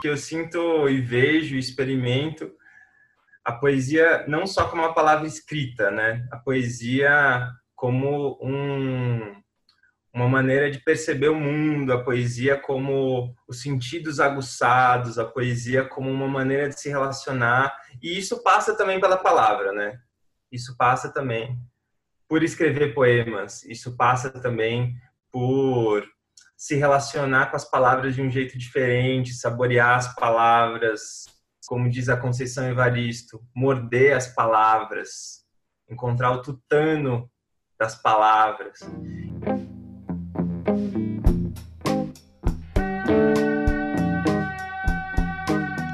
que eu sinto e vejo, experimento a poesia não só como uma palavra escrita, né? A poesia como um, uma maneira de perceber o mundo, a poesia como os sentidos aguçados, a poesia como uma maneira de se relacionar. E isso passa também pela palavra, né? Isso passa também por escrever poemas, isso passa também por se relacionar com as palavras de um jeito diferente, saborear as palavras, como diz a Conceição Evaristo, morder as palavras, encontrar o tutano das palavras.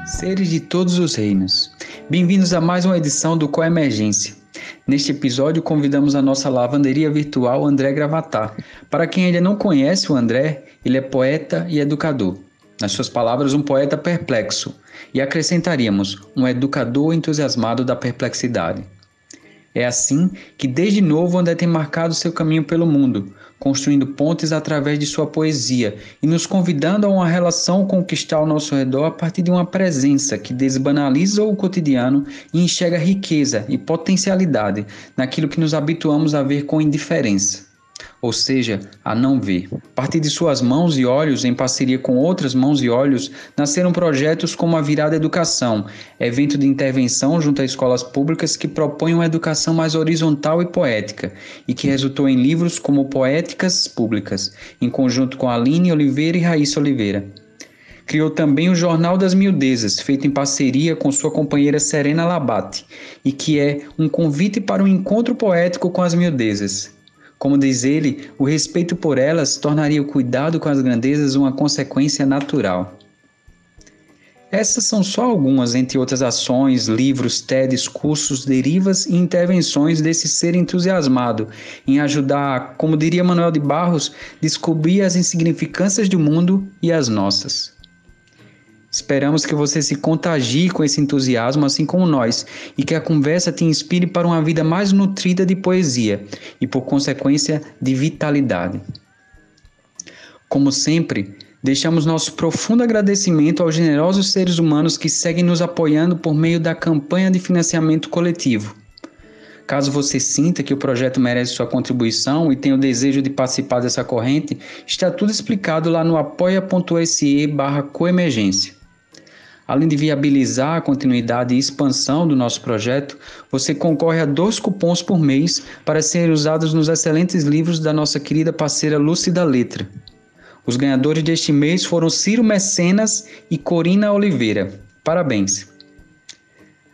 Seres de todos os reinos, bem-vindos a mais uma edição do Coemergência. Neste episódio, convidamos a nossa lavanderia virtual André Gravatar. Para quem ainda não conhece o André, ele é poeta e educador. Nas suas palavras, um poeta perplexo, e acrescentaríamos um educador entusiasmado da perplexidade. É assim que, desde novo, André tem marcado seu caminho pelo mundo, construindo pontes através de sua poesia e nos convidando a uma relação está ao nosso redor a partir de uma presença que desbanaliza o cotidiano e enxerga riqueza e potencialidade naquilo que nos habituamos a ver com indiferença ou seja, a não ver. A partir de suas mãos e olhos, em parceria com outras mãos e olhos, nasceram projetos como a Virada Educação, evento de intervenção junto a escolas públicas que propõe uma educação mais horizontal e poética, e que resultou em livros como Poéticas Públicas, em conjunto com Aline Oliveira e Raíssa Oliveira. Criou também o Jornal das Miudezas, feito em parceria com sua companheira Serena Labate, e que é um convite para um encontro poético com as miudezas. Como diz ele, o respeito por elas tornaria o cuidado com as grandezas uma consequência natural. Essas são só algumas, entre outras ações, livros, TEDs, cursos, derivas e intervenções desse ser entusiasmado em ajudar, como diria Manuel de Barros, descobrir as insignificâncias do mundo e as nossas. Esperamos que você se contagie com esse entusiasmo, assim como nós, e que a conversa te inspire para uma vida mais nutrida de poesia e, por consequência, de vitalidade. Como sempre, deixamos nosso profundo agradecimento aos generosos seres humanos que seguem nos apoiando por meio da campanha de financiamento coletivo. Caso você sinta que o projeto merece sua contribuição e tenha o desejo de participar dessa corrente, está tudo explicado lá no apoia.se barra coemergência. Além de viabilizar a continuidade e expansão do nosso projeto, você concorre a dois cupons por mês para serem usados nos excelentes livros da nossa querida parceira Lúcida Letra. Os ganhadores deste mês foram Ciro Mecenas e Corina Oliveira. Parabéns!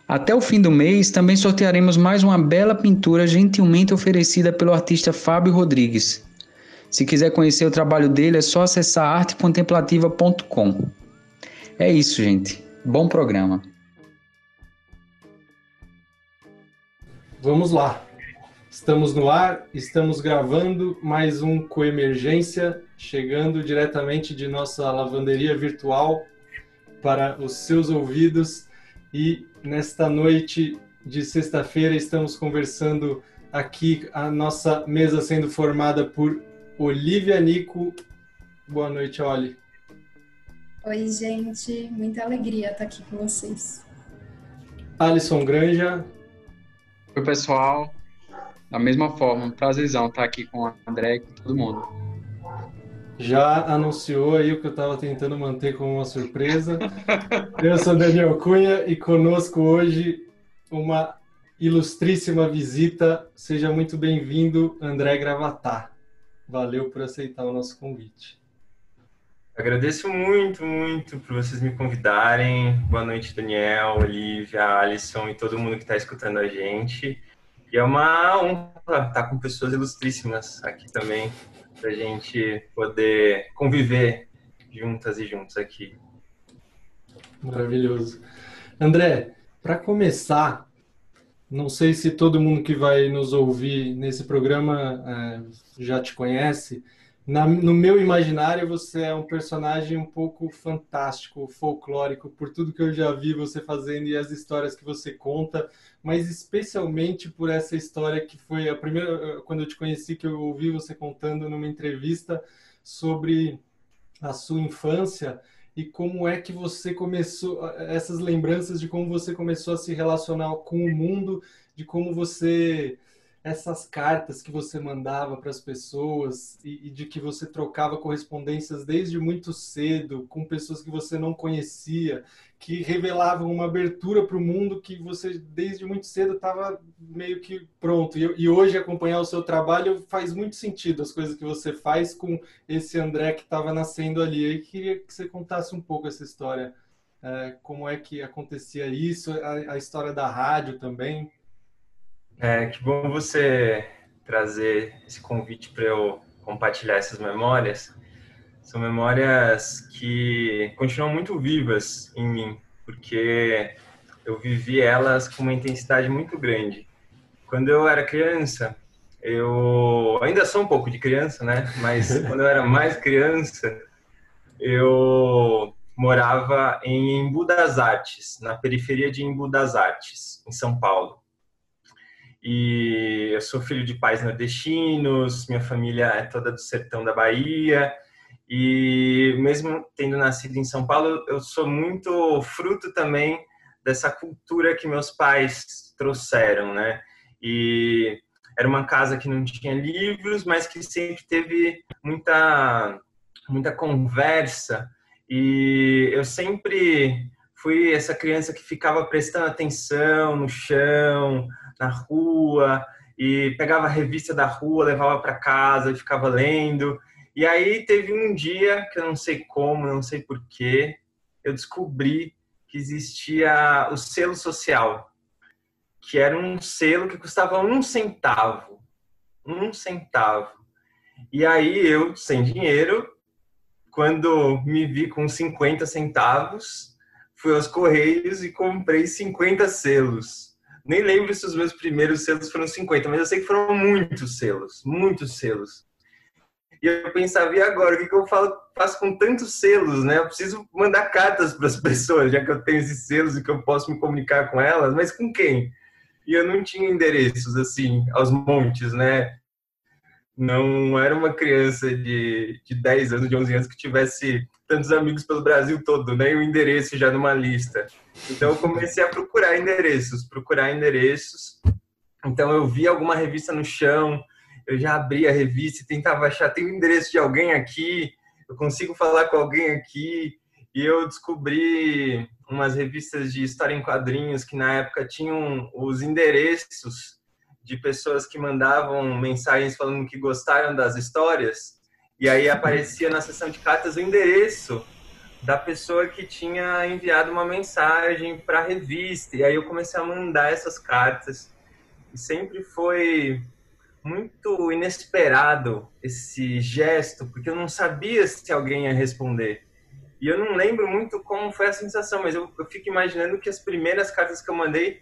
Até o fim do mês, também sortearemos mais uma bela pintura gentilmente oferecida pelo artista Fábio Rodrigues. Se quiser conhecer o trabalho dele, é só acessar artecontemplativa.com. É isso, gente. Bom programa. Vamos lá. Estamos no ar, estamos gravando mais um Coemergência, chegando diretamente de nossa lavanderia virtual para os seus ouvidos. E nesta noite de sexta-feira estamos conversando aqui, a nossa mesa sendo formada por Olivia Nico. Boa noite, Oli. Oi, gente. Muita alegria estar aqui com vocês. Alisson Granja. Oi, pessoal. Da mesma forma, um prazerzão estar aqui com o André e com todo mundo. Já anunciou aí o que eu estava tentando manter como uma surpresa. eu sou Daniel Cunha e conosco hoje uma ilustríssima visita. Seja muito bem-vindo, André Gravatar. Valeu por aceitar o nosso convite. Agradeço muito, muito por vocês me convidarem. Boa noite, Daniel, Olivia, Alisson e todo mundo que está escutando a gente. E é uma honra estar com pessoas ilustríssimas aqui também, para a gente poder conviver juntas e juntos aqui. Maravilhoso. André, para começar, não sei se todo mundo que vai nos ouvir nesse programa é, já te conhece, na, no meu imaginário, você é um personagem um pouco fantástico, folclórico, por tudo que eu já vi você fazendo e as histórias que você conta, mas especialmente por essa história que foi a primeira, quando eu te conheci, que eu ouvi você contando numa entrevista sobre a sua infância e como é que você começou, essas lembranças de como você começou a se relacionar com o mundo, de como você essas cartas que você mandava para as pessoas e, e, de que você trocava correspondências desde muito cedo com pessoas que você não conhecia, que revelavam uma abertura para o mundo que você desde muito cedo estava meio que pronto. E, e, hoje acompanhar o seu trabalho faz muito sentido as coisas que você faz com esse André que estava nascendo ali. Eu queria que você contasse um pouco essa história, é, como é que acontecia isso, a história da rádio também. É, que bom você trazer esse convite para eu compartilhar essas memórias. São memórias que continuam muito vivas em mim, porque eu vivi elas com uma intensidade muito grande. Quando eu era criança, eu ainda sou um pouco de criança, né? Mas quando eu era mais criança, eu morava em Embu das Artes, na periferia de Embu das Artes, em São Paulo. E eu sou filho de pais nordestinos, minha família é toda do sertão da Bahia. E mesmo tendo nascido em São Paulo, eu sou muito fruto também dessa cultura que meus pais trouxeram, né? E era uma casa que não tinha livros, mas que sempre teve muita muita conversa e eu sempre fui essa criança que ficava prestando atenção no chão, na rua e pegava a revista da rua, levava para casa e ficava lendo. E aí teve um dia que eu não sei como, não sei porquê, eu descobri que existia o selo social, que era um selo que custava um centavo, um centavo. E aí eu, sem dinheiro, quando me vi com 50 centavos, fui aos Correios e comprei 50 selos nem lembro se os meus primeiros selos foram 50, mas eu sei que foram muitos selos, muitos selos. E eu pensava, e agora? O que, que eu falo, faço com tantos selos, né? Eu preciso mandar cartas para as pessoas, já que eu tenho esses selos e que eu posso me comunicar com elas, mas com quem? E eu não tinha endereços, assim, aos montes, né? Não era uma criança de, de 10 anos, de 11 anos que tivesse tantos amigos pelo Brasil todo, nem né? o endereço já numa lista. Então eu comecei a procurar endereços, procurar endereços. Então eu vi alguma revista no chão, eu já abri a revista e tentava achar, tem o endereço de alguém aqui, eu consigo falar com alguém aqui. E eu descobri umas revistas de história em quadrinhos que na época tinham os endereços de pessoas que mandavam mensagens falando que gostaram das histórias. E aí aparecia na seção de cartas o endereço da pessoa que tinha enviado uma mensagem para a revista. E aí eu comecei a mandar essas cartas. E sempre foi muito inesperado esse gesto, porque eu não sabia se alguém ia responder. E eu não lembro muito como foi a sensação, mas eu, eu fico imaginando que as primeiras cartas que eu mandei,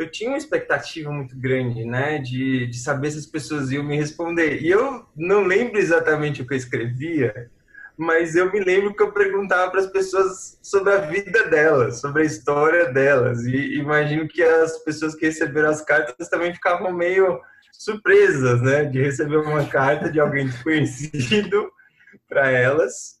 eu tinha uma expectativa muito grande, né, de, de saber se as pessoas iam me responder. E eu não lembro exatamente o que eu escrevia, mas eu me lembro que eu perguntava para as pessoas sobre a vida delas, sobre a história delas. E imagino que as pessoas que receberam as cartas também ficavam meio surpresas, né, de receber uma carta de alguém desconhecido para elas,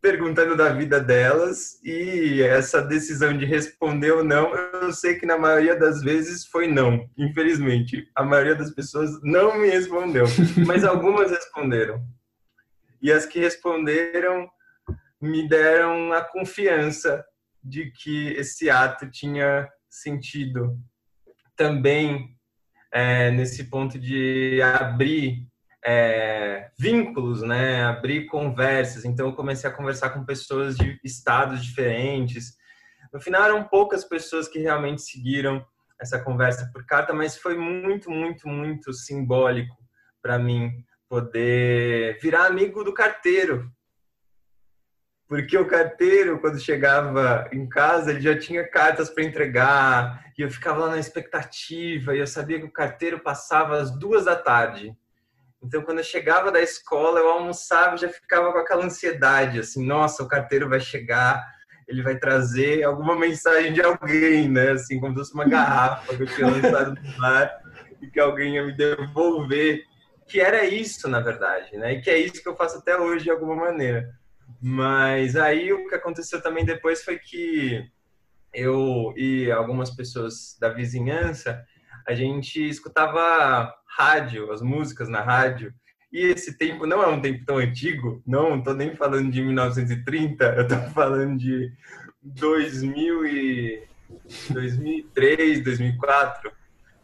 perguntando da vida delas e essa decisão de responder ou não, eu sei que na maioria das vezes foi não. Infelizmente, a maioria das pessoas não me respondeu, mas algumas responderam e as que responderam me deram a confiança de que esse ato tinha sentido. Também é, nesse ponto de abrir é, vínculos, né? abrir conversas. Então, eu comecei a conversar com pessoas de estados diferentes. No final, eram poucas pessoas que realmente seguiram essa conversa por carta, mas foi muito, muito, muito simbólico para mim poder virar amigo do carteiro. Porque o carteiro, quando chegava em casa, ele já tinha cartas para entregar, e eu ficava lá na expectativa, e eu sabia que o carteiro passava às duas da tarde. Então, quando eu chegava da escola, eu almoçava e já ficava com aquela ansiedade, assim, nossa, o carteiro vai chegar, ele vai trazer alguma mensagem de alguém, né? Assim, como se fosse uma garrafa que eu tinha lançado no bar e que alguém ia me devolver que era isso, na verdade, né? E que é isso que eu faço até hoje, de alguma maneira. Mas aí o que aconteceu também depois foi que eu e algumas pessoas da vizinhança, a gente escutava rádio, as músicas na rádio, e esse tempo não é um tempo tão antigo, não estou nem falando de 1930, eu estou falando de 2000 e 2003, 2004,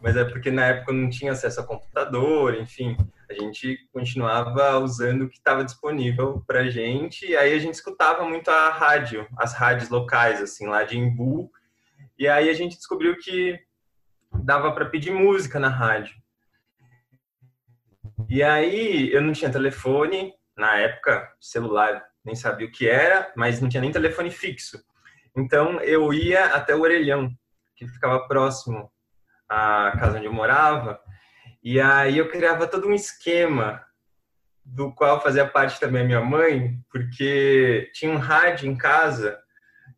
mas é porque na época não tinha acesso a computador, enfim, a gente continuava usando o que estava disponível para gente, e aí a gente escutava muito a rádio, as rádios locais, assim, lá de Embu, e aí a gente descobriu que dava para pedir música na rádio. E aí eu não tinha telefone, na época, celular nem sabia o que era, mas não tinha nem telefone fixo. Então eu ia até o Orelhão, que ficava próximo à casa onde eu morava, e aí eu criava todo um esquema do qual fazia parte também a minha mãe, porque tinha um rádio em casa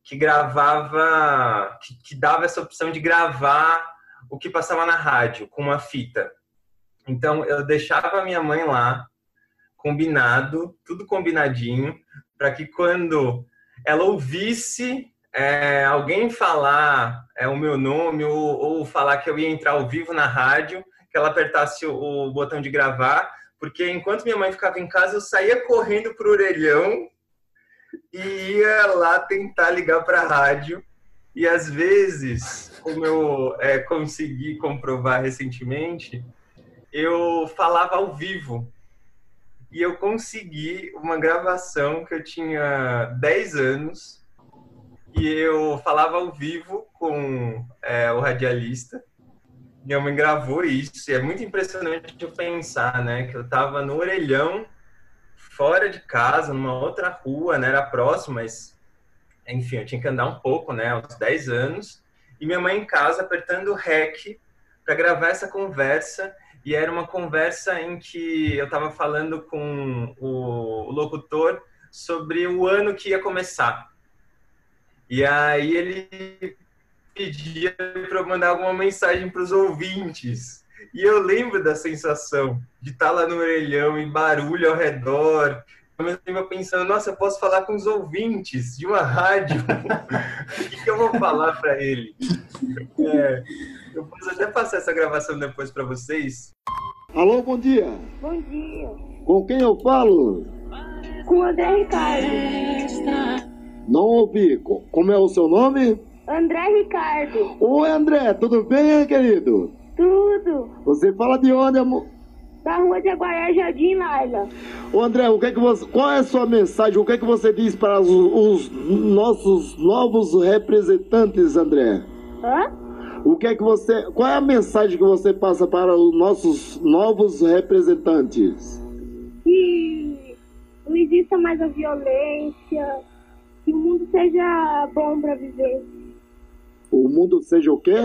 que gravava, que, que dava essa opção de gravar o que passava na rádio com uma fita. Então eu deixava a minha mãe lá, combinado, tudo combinadinho, para que quando ela ouvisse é, alguém falar é, o meu nome ou, ou, falar que eu ia entrar ao vivo na rádio, que ela apertasse o, o botão de gravar, porque enquanto minha mãe ficava em casa, eu saía correndo pro orelhão e ia lá tentar ligar para a rádio. E às vezes, como eu é, consegui comprovar recentemente, eu falava ao vivo. E eu consegui uma gravação que eu tinha 10 anos e eu falava ao vivo com é, o radialista. Minha mãe gravou isso e é muito impressionante eu pensar, né, que eu estava no orelhão, fora de casa, numa outra rua, né, era próximo, mas enfim, eu tinha que andar um pouco, né, aos 10 anos, e minha mãe em casa apertando o REC para gravar essa conversa e era uma conversa em que eu estava falando com o, locutor sobre o ano que ia começar. E aí ele pedia para eu mandar alguma mensagem para os ouvintes. E eu lembro da sensação de estar tá lá no orelhão e barulho ao redor. Ao mesmo tempo pensando, nossa, eu posso falar com os ouvintes de uma rádio. o que, que eu vou falar para ele? É, eu posso até passar essa gravação depois para vocês. Alô, bom dia. Bom dia. Com quem eu falo? Com o André Ricardo. Não ouvi. Como é o seu nome? André Ricardo. Oi, André. Tudo bem, querido? Tudo. Você fala de onde, amor? Da rua de Aguaiá, Jardim Laila. Ô André, o que é que você, qual é a sua mensagem? O que é que você diz para os, os nossos novos representantes, André? Hã? O que é que você, qual é a mensagem que você passa para os nossos novos representantes? Que não exista mais a violência, que o mundo seja bom para viver. O mundo seja o quê?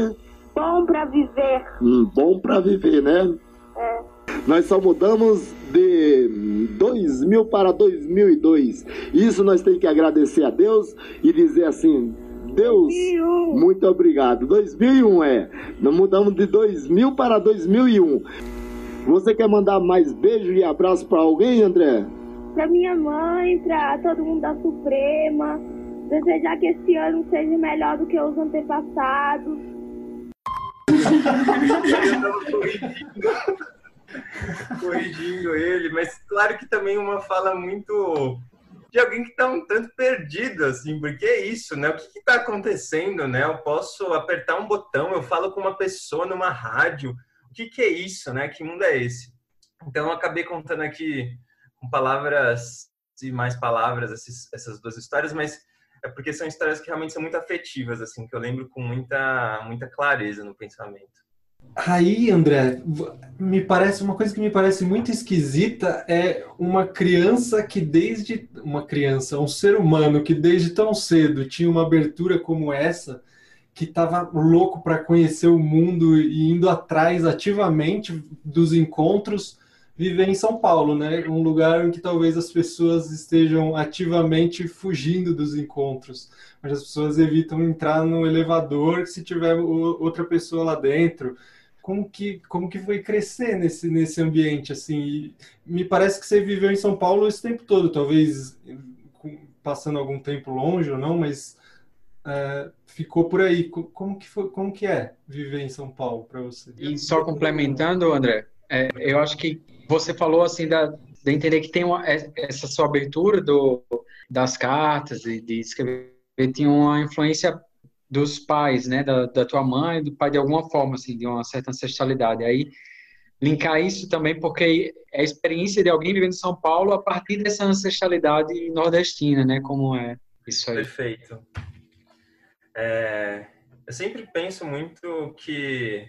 Bom para viver. Hum, bom para viver, né? É. Nós só mudamos de 2000 para 2002. Isso nós temos que agradecer a Deus e dizer assim: Deus, muito obrigado. 2001 é. Nós mudamos de 2000 para 2001. Você quer mandar mais beijo e abraço para alguém, André? Para minha mãe, para todo mundo da Suprema. Desejar que esse ano seja melhor do que os antepassados. corrigindo ele, mas claro que também uma fala muito de alguém que está um tanto perdido, assim, porque é isso, né? O que está acontecendo, né? Eu posso apertar um botão, eu falo com uma pessoa numa rádio. O que, que é isso, né? Que mundo é esse? Então, eu acabei contando aqui com palavras e mais palavras esses, essas duas histórias, mas é porque são histórias que realmente são muito afetivas, assim, que eu lembro com muita, muita clareza no pensamento. Aí, André, me parece uma coisa que me parece muito esquisita é uma criança que desde uma criança, um ser humano que desde tão cedo tinha uma abertura como essa, que estava louco para conhecer o mundo e indo atrás ativamente dos encontros, viver em São Paulo, né? Um lugar em que talvez as pessoas estejam ativamente fugindo dos encontros, mas as pessoas evitam entrar no elevador se tiver outra pessoa lá dentro como que, como que foi crescer nesse, nesse ambiente, assim, e me parece que você viveu em São Paulo esse tempo todo, talvez passando algum tempo longe ou não, mas é, ficou por aí. Como que, foi, como que é viver em São Paulo para você? E só complementando, André, é, eu acho que você falou assim da, de entender que tem uma, é, essa sua abertura do, das cartas e de escrever tinha uma influência dos pais, né, da, da tua mãe, do pai de alguma forma, assim, de uma certa ancestralidade. Aí linkar isso também porque é a experiência de alguém vivendo em São Paulo a partir dessa ancestralidade nordestina, né, como é isso aí. Perfeito. É, eu sempre penso muito que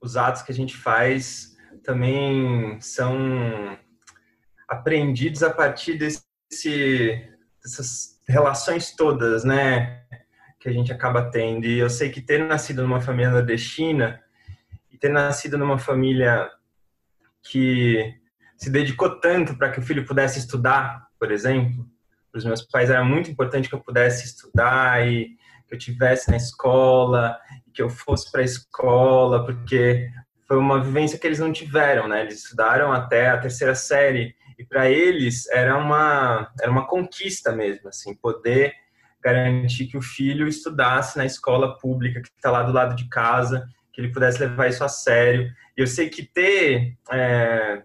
os atos que a gente faz também são aprendidos a partir desse, dessas relações todas, né, que a gente acaba tendo. E eu sei que ter nascido numa família nordestina e ter nascido numa família que se dedicou tanto para que o filho pudesse estudar, por exemplo, para os meus pais era muito importante que eu pudesse estudar e que eu tivesse na escola, que eu fosse para a escola, porque foi uma vivência que eles não tiveram, né? Eles estudaram até a terceira série e para eles era uma era uma conquista mesmo, assim, poder garantir que o filho estudasse na escola pública que está lá do lado de casa, que ele pudesse levar isso a sério. E eu sei que ter é,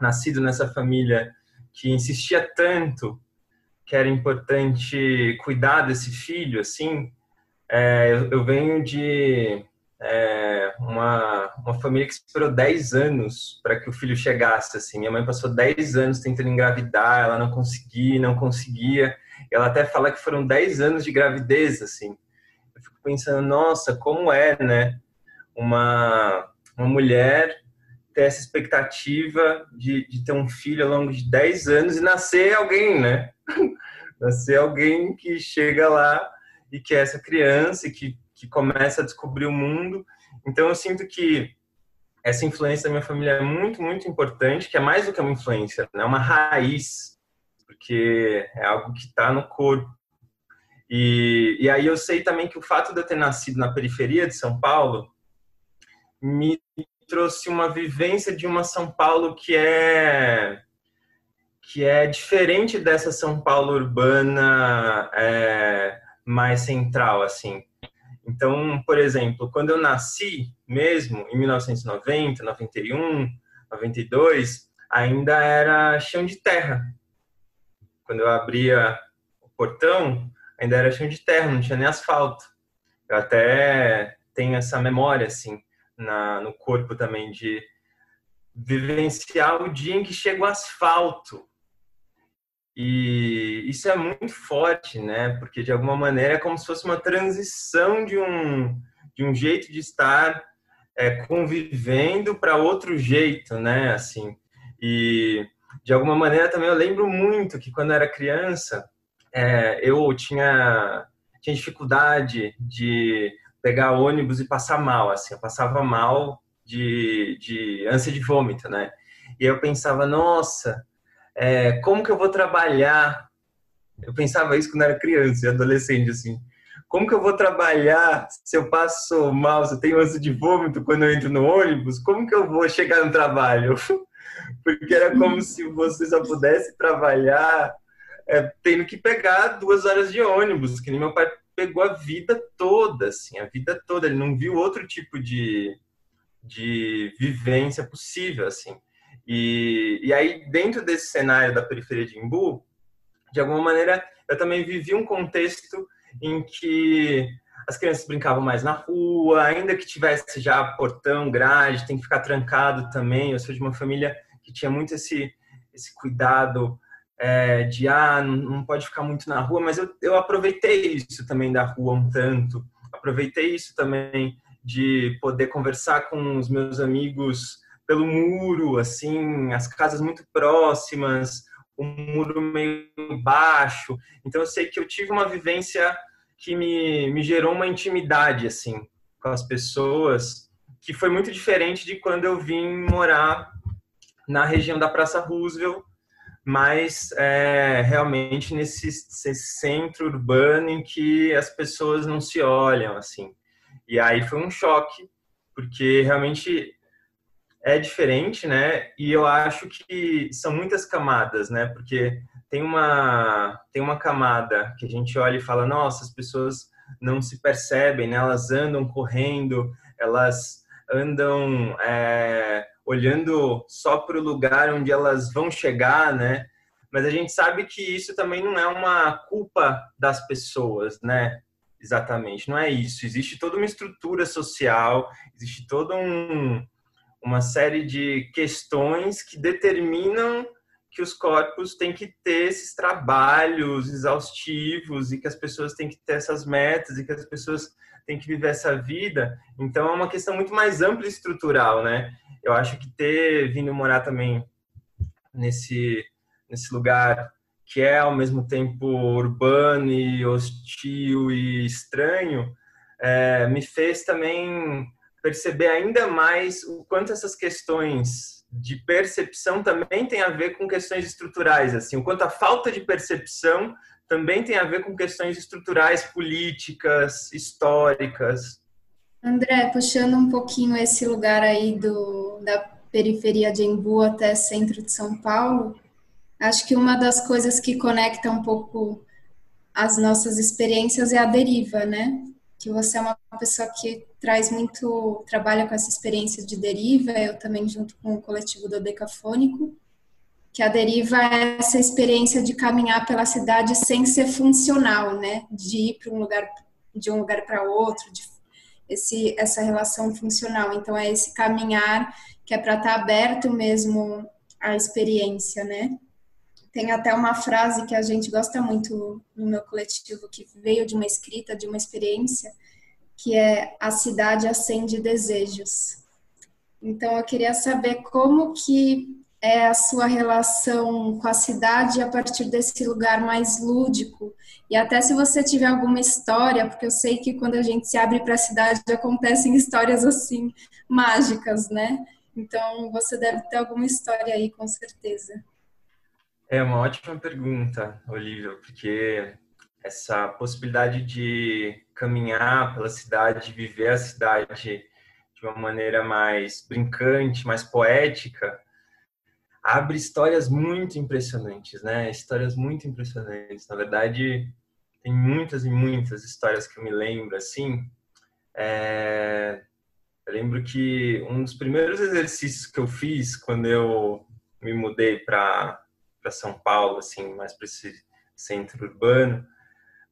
nascido nessa família que insistia tanto que era importante cuidar desse filho, assim, é, eu, eu, venho de é, uma, uma família que esperou 10 anos para que o filho chegasse, assim. Minha mãe passou 10 anos tentando engravidar, ela não conseguia, não conseguia. Ela até fala que foram 10 anos de gravidez, assim. Eu fico pensando, nossa, como é, né? Uma, uma mulher ter essa expectativa de, de ter um filho ao longo de 10 anos e nascer alguém, né? nascer alguém que chega lá e que é essa criança e que, que começa a descobrir o mundo. Então eu sinto que essa influência da minha família é muito, muito importante, que é mais do que uma influência, é né? uma raiz, porque é algo que está no corpo. E, e aí eu sei também que o fato de eu ter nascido na periferia de São Paulo me trouxe uma vivência de uma São Paulo que é que é diferente dessa São Paulo urbana é, mais central assim. Então, por exemplo, quando eu nasci mesmo em 1990, 91, 92, ainda era chão de terra. Quando eu abria o portão, ainda era chão de terra, não tinha nem asfalto. Eu até tenho essa memória assim na, no corpo também de vivenciar o dia em que chega o asfalto. E isso é muito forte, né? Porque de alguma maneira é como se fosse uma transição de um, de um jeito de estar é, convivendo para outro jeito, né? Assim, e de alguma maneira também eu lembro muito que quando eu era criança é, eu tinha, tinha dificuldade de pegar ônibus e passar mal, assim, eu passava mal de, de ânsia de vômito, né? E eu pensava, nossa, é, como que eu vou trabalhar? Eu pensava isso quando era criança e adolescente, assim. Como que eu vou trabalhar se eu passo mal, se eu tenho ânsia de vômito quando eu entro no ônibus? Como que eu vou chegar no trabalho? Porque era como se você só pudesse trabalhar é, tendo que pegar duas horas de ônibus, que nem meu pai pegou a vida toda, assim, a vida toda. Ele não viu outro tipo de, de vivência possível, assim. E, e aí, dentro desse cenário da periferia de Imbu, de alguma maneira, eu também vivi um contexto em que as crianças brincavam mais na rua, ainda que tivesse já portão, grade, tem que ficar trancado também. Eu sou de uma família que tinha muito esse, esse cuidado é, de ah, não pode ficar muito na rua, mas eu, eu aproveitei isso também da rua um tanto, aproveitei isso também de poder conversar com os meus amigos pelo muro, assim, as casas muito próximas, um muro meio baixo. Então eu sei que eu tive uma vivência que me, me gerou uma intimidade, assim, com as pessoas, que foi muito diferente de quando eu vim morar na região da Praça Roosevelt, mas é, realmente nesse, nesse, centro urbano em que as pessoas não se olham assim. E aí foi um choque, porque realmente é diferente, né? E eu acho que são muitas camadas, né? Porque tem uma tem uma camada que a gente olha e fala, nossa, as pessoas não se percebem, né? Elas andam correndo, elas andam é, olhando só para o lugar onde elas vão chegar, né? Mas a gente sabe que isso também não é uma culpa das pessoas, né? Exatamente, não é isso. Existe toda uma estrutura social, existe toda um, uma série de questões que determinam que os corpos têm que ter esses trabalhos exaustivos e que as pessoas têm que ter essas metas e que as pessoas têm que viver essa vida. Então é uma questão muito mais ampla e estrutural, né? Eu acho que ter vindo morar também nesse nesse lugar que é ao mesmo tempo urbano e hostil e estranho, é, me fez também perceber ainda mais o quanto essas questões de percepção também tem a ver com questões estruturais, assim, o quanto a falta de percepção também tem a ver com questões estruturais, políticas, históricas. André, puxando um pouquinho esse lugar aí do, da periferia de Embu até centro de São Paulo, acho que uma das coisas que conecta um pouco as nossas experiências é a deriva, né? Que você é uma pessoa que traz muito, trabalha com essa experiência de deriva, eu também junto com o coletivo do Decafônico, que a deriva é essa experiência de caminhar pela cidade sem ser funcional, né? De ir para um lugar de um lugar para outro, de esse essa relação funcional. Então é esse caminhar que é para estar tá aberto mesmo à experiência, né? Tem até uma frase que a gente gosta muito no meu coletivo que veio de uma escrita, de uma experiência, que é a cidade acende desejos. Então eu queria saber como que é a sua relação com a cidade a partir desse lugar mais lúdico. E até se você tiver alguma história, porque eu sei que quando a gente se abre para a cidade acontecem histórias assim mágicas, né? Então você deve ter alguma história aí, com certeza. É uma ótima pergunta, Olivia, porque essa possibilidade de caminhar pela cidade, viver a cidade de uma maneira mais brincante, mais poética, abre histórias muito impressionantes, né? Histórias muito impressionantes. Na verdade, tem muitas e muitas histórias que eu me lembro, assim. É... Eu lembro que um dos primeiros exercícios que eu fiz quando eu me mudei para São Paulo, assim, mais para esse centro urbano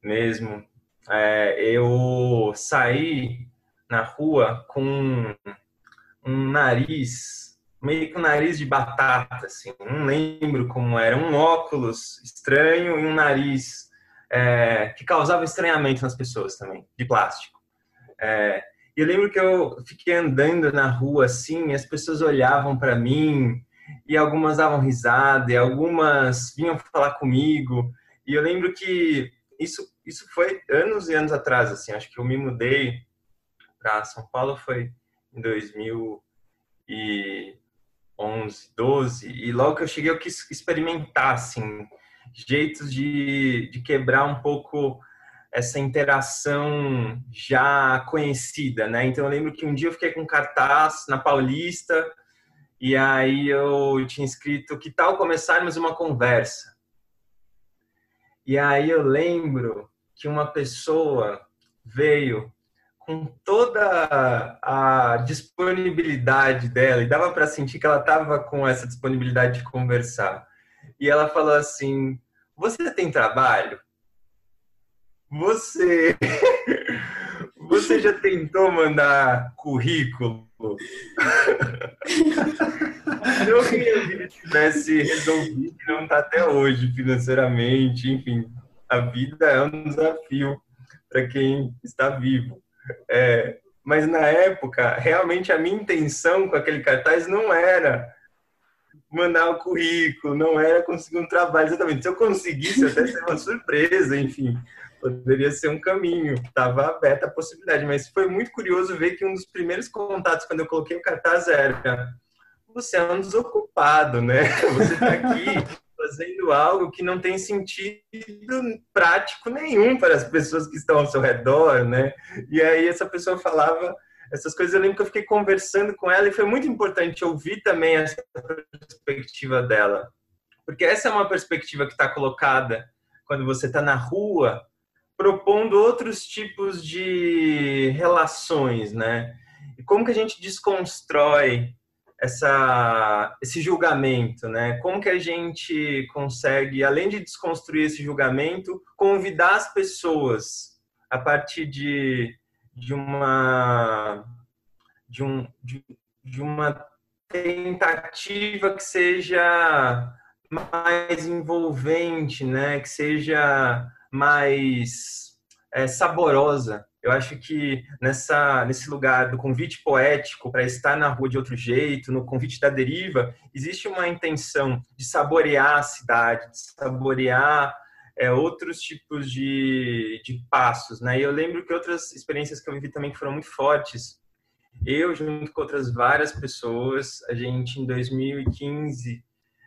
mesmo, é... eu saí na rua com um nariz meio que um nariz de batata, assim. Não lembro como era. Um óculos estranho e um nariz é, que causava estranhamento nas pessoas também, de plástico. É, e eu lembro que eu fiquei andando na rua assim, e as pessoas olhavam para mim, e algumas davam risada, e algumas vinham falar comigo. E eu lembro que isso, isso foi anos e anos atrás, assim. Acho que eu me mudei para São Paulo foi em 2000 e 11, 12, e logo que eu cheguei eu quis experimentar, assim, jeitos de, de quebrar um pouco essa interação já conhecida, né? Então eu lembro que um dia eu fiquei com um cartaz na Paulista e aí eu tinha escrito que tal começarmos uma conversa. E aí eu lembro que uma pessoa veio com toda a disponibilidade dela, e dava para sentir que ela estava com essa disponibilidade de conversar. E ela falou assim: Você tem trabalho? Você. Você já tentou mandar currículo? não que a tivesse resolvido, não está até hoje financeiramente, enfim. A vida é um desafio para quem está vivo. É, mas na época, realmente a minha intenção com aquele cartaz não era mandar o um currículo, não era conseguir um trabalho. Exatamente. Se eu conseguisse, até ser uma surpresa, enfim, poderia ser um caminho. Estava aberta a possibilidade. Mas foi muito curioso ver que um dos primeiros contatos, quando eu coloquei o cartaz, era: você é um desocupado, né? Você está aqui fazendo algo que não tem sentido prático nenhum para as pessoas que estão ao seu redor, né? E aí essa pessoa falava essas coisas. Eu lembro que eu fiquei conversando com ela e foi muito importante ouvir também essa perspectiva dela, Porque essa é uma perspectiva que está colocada quando você está na rua, propondo outros tipos de relações, né? E como que a gente desconstrói essa, esse julgamento, né? Como que a gente consegue, além de desconstruir esse julgamento, convidar as pessoas a partir de, de uma de, um, de, de uma tentativa que seja mais envolvente, né? Que seja mais é, saborosa. Eu acho que nessa, nesse lugar do convite poético para estar na rua de outro jeito, no convite da deriva, existe uma intenção de saborear a cidade, de saborear é, outros tipos de, de passos. Né? E eu lembro que outras experiências que eu vivi também foram muito fortes. Eu, junto com outras várias pessoas, a gente em 2015,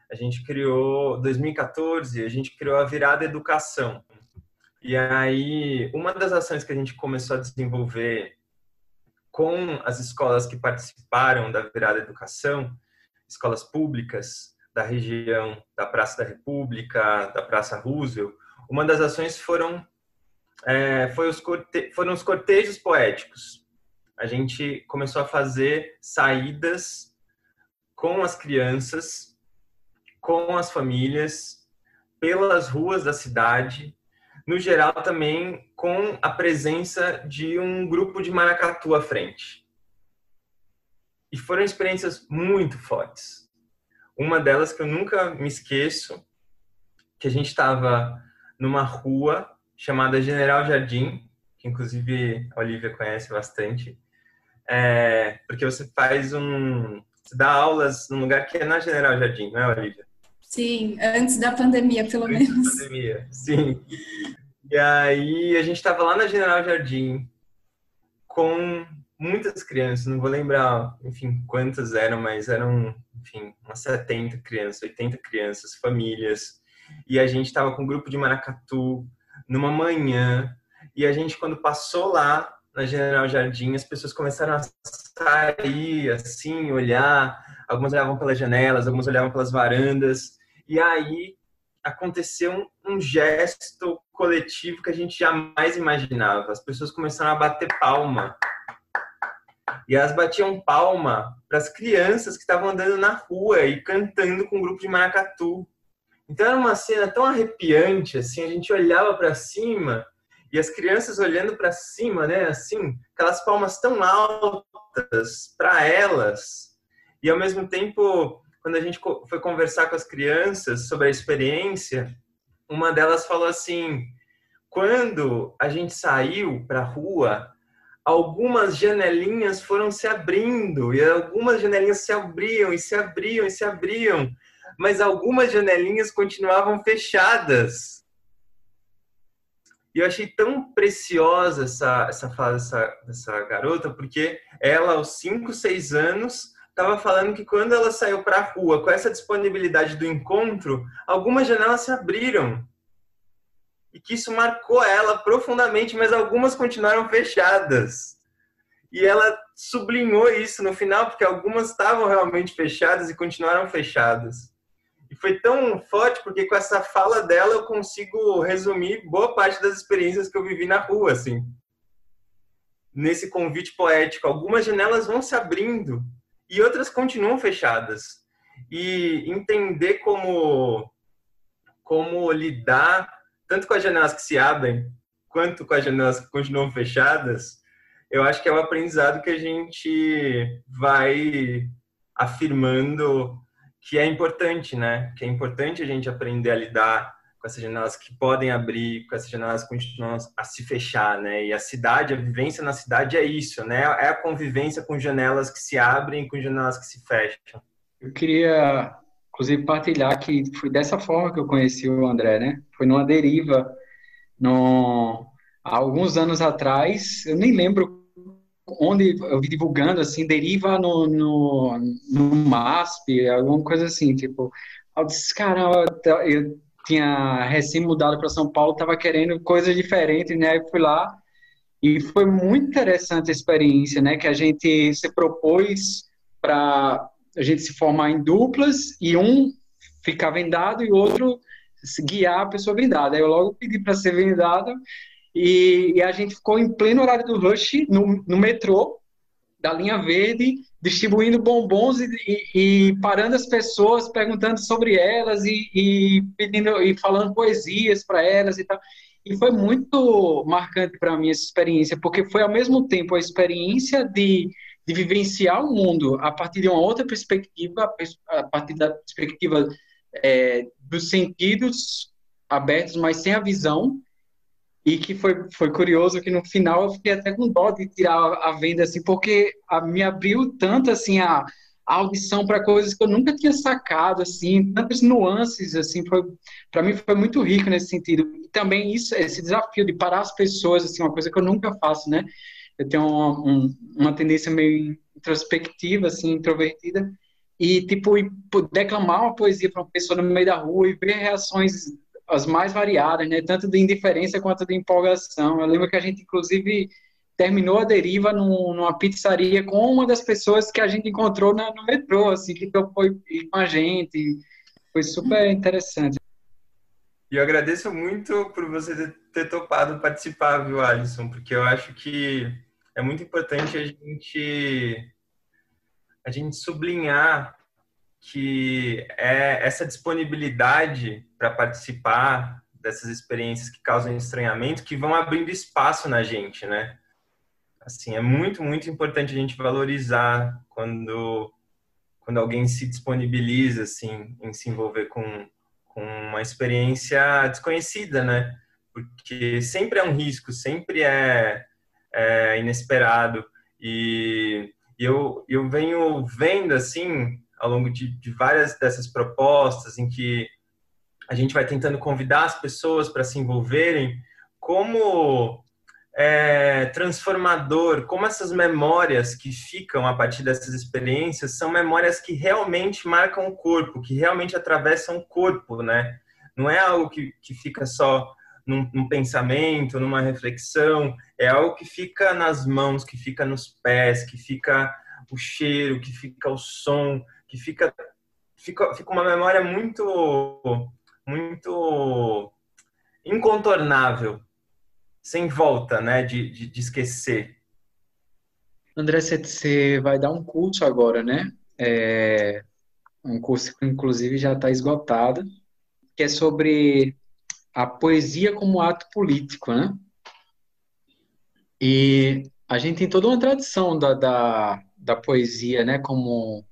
a gente criou, 2014, a gente criou a Virada Educação e aí, uma das ações que a gente começou a desenvolver com as escolas que participaram da Virada Educação, escolas públicas da região da Praça da República, da Praça Roosevelt, uma das ações foram, é, foi os corte, foram os cortejos poéticos. A gente começou a fazer saídas com as crianças, com as famílias, pelas ruas da cidade, no geral também com a presença de um grupo de maracatu à frente. E foram experiências muito fortes. Uma delas que eu nunca me esqueço, que a gente estava numa rua chamada General Jardim, que inclusive a Olivia conhece bastante, é, porque você faz um, você dá aulas num lugar que é na General Jardim, não é, Olivia? Sim, antes da pandemia, pelo antes menos. Da pandemia, sim. E aí a gente estava lá na General Jardim com muitas crianças, não vou lembrar, enfim, quantas eram, mas eram, enfim, umas 70 crianças, 80 crianças, famílias. E a gente estava com um grupo de maracatu numa manhã. E a gente, quando passou lá na General Jardim, as pessoas começaram a sair, assim, olhar. Algumas olhavam pelas janelas, algumas olhavam pelas varandas. E aí aconteceu um, um, gesto coletivo que a gente jamais imaginava. As pessoas começaram a bater palma. E elas batiam palma para as crianças que estavam andando na rua e cantando com um grupo de maracatu. Então era uma cena tão arrepiante, assim, a gente olhava para cima e as crianças olhando para cima, né, assim, aquelas palmas tão altas para elas. E ao mesmo tempo quando a gente foi conversar com as crianças sobre a experiência, uma delas falou assim: quando a gente saiu para a rua, algumas janelinhas foram se abrindo e algumas janelinhas se abriam e se abriam e se abriam, mas algumas janelinhas continuavam fechadas. E eu achei tão preciosa essa, essa fase dessa, dessa garota, porque ela, aos 5, 6 anos, estava falando que quando ela saiu para a rua com essa disponibilidade do encontro, algumas janelas se abriram. E que isso marcou ela profundamente, mas algumas continuaram fechadas. E ela sublinhou isso no final, porque algumas estavam realmente fechadas e continuaram fechadas. E foi tão forte, porque com essa fala dela eu consigo resumir boa parte das experiências que eu vivi na rua, assim. Nesse convite poético. Algumas janelas vão se abrindo e outras continuam fechadas. E entender como, como lidar tanto com as janelas que se abrem quanto com as janelas que continuam fechadas, eu acho que é um aprendizado que a gente vai afirmando que é importante, né? Que é importante a gente aprender a lidar com essas janelas que podem abrir, com essas janelas que continuam a se fechar, né? E a cidade, a vivência na cidade é isso, né? É a convivência com janelas que se abrem com janelas que se fecham. Eu queria, inclusive, partilhar que foi dessa forma que eu conheci o André, né? Foi numa deriva, no... há alguns anos atrás, eu nem lembro onde eu vi divulgando, assim, deriva no, no, no MASP, alguma coisa assim, tipo, eu disse, cara, eu tinha recém mudado para São Paulo, estava querendo coisas diferentes, né? Eu fui lá e foi muito interessante a experiência, né? Que a gente se propôs para a gente se formar em duplas e um ficar vendado e outro guiar a pessoa vendada. Aí eu logo pedi para ser vendado e, e, a gente ficou em pleno horário do rush no, no metrô da linha verde, distribuindo bombons e, e, e, parando as pessoas, perguntando sobre elas e, e pedindo e falando poesias para elas e tal. E foi muito marcante para mim essa experiência, porque foi ao mesmo tempo a experiência de, de vivenciar o mundo a partir de uma outra perspectiva, a partir da perspectiva é, dos sentidos abertos, mas sem a visão, e que foi, foi curioso que no final eu fiquei até com dó de tirar a, a venda, assim, porque a, me abriu tanto, assim, a, a audição para coisas que eu nunca tinha sacado, assim, tantas nuances, assim, foi para mim foi muito rico nesse sentido. E também isso, esse desafio de parar as pessoas, assim, uma coisa que eu nunca faço, né? Eu tenho uma, um, uma tendência meio introspectiva, assim, introvertida, e, tipo, declamar uma poesia para uma pessoa no meio da rua e ver reações as mais variadas, né? Tanto de indiferença quanto de empolgação. Eu lembro que a gente, inclusive, terminou a deriva num, numa pizzaria com uma das pessoas que a gente encontrou na, no metrô, assim, que foi com a gente. Foi super interessante. E eu agradeço muito por você ter topado participar, viu, Alisson? Porque eu acho que é muito importante a gente a gente sublinhar que é essa disponibilidade para participar dessas experiências que causam estranhamento, que vão abrindo espaço na gente, né? Assim, é muito, muito importante a gente valorizar quando, quando alguém se disponibiliza, assim, em se envolver com, com uma experiência desconhecida, né? Porque sempre é um risco, sempre é, é inesperado. E, eu, eu venho vendo, assim, ao longo de, de várias dessas propostas em que a gente vai tentando convidar as pessoas para se envolverem, como é, transformador, como essas memórias que ficam a partir dessas experiências são memórias que realmente marcam o corpo, que realmente atravessam o corpo, né? Não é algo que, que fica só num, num, pensamento, numa reflexão, é algo que fica nas mãos, que fica nos pés, que fica o cheiro, que fica o som, que fica, fica, fica uma memória muito, muito incontornável, sem volta, né, de, de, de esquecer. André, você vai dar um curso agora, né? É, um curso que, inclusive, já está esgotado, que é sobre a poesia como ato político, né? E a gente tem toda uma tradição da, da, da poesia, né? Como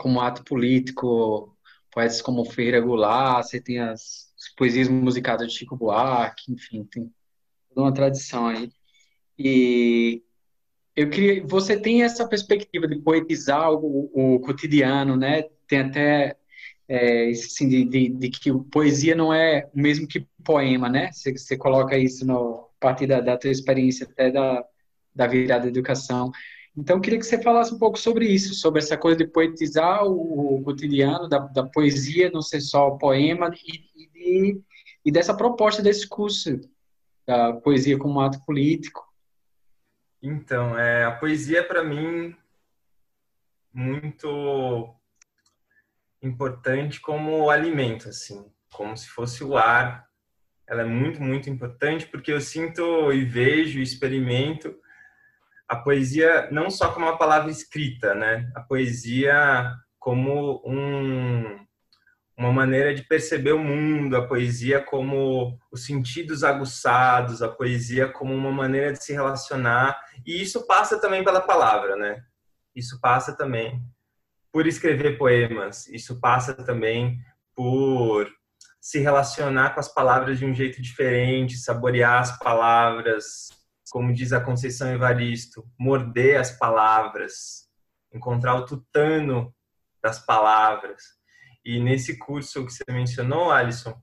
como ato político, poetas como Ferreira Goulart, você tem as, as poesias musicadas de Chico Buarque, enfim, tem toda uma tradição aí. E eu queria, você tem essa perspectiva de poetizar o, o cotidiano, né? Tem até é, assim, de, de, de, que poesia não é o mesmo que poema, né? Você, você coloca isso no, a partir da, da tua experiência até da, da virada da educação. Então, eu queria que você falasse um pouco sobre isso, sobre essa coisa de poetizar o, o cotidiano, da, da, poesia, não ser só poema, e, e, e, dessa proposta desse curso, da poesia como ato político. Então, é, a poesia, para mim, muito importante como alimento, assim, como se fosse o ar. Ela é muito, muito importante porque eu sinto e vejo, experimento a poesia não só como uma palavra escrita, né? A poesia como um, uma maneira de perceber o mundo, a poesia como os sentidos aguçados, a poesia como uma maneira de se relacionar. E isso passa também pela palavra, né? Isso passa também por escrever poemas, isso passa também por se relacionar com as palavras de um jeito diferente, saborear as palavras, como diz a Conceição Evaristo, morder as palavras, encontrar o tutano das palavras. E nesse curso que você mencionou, Alisson,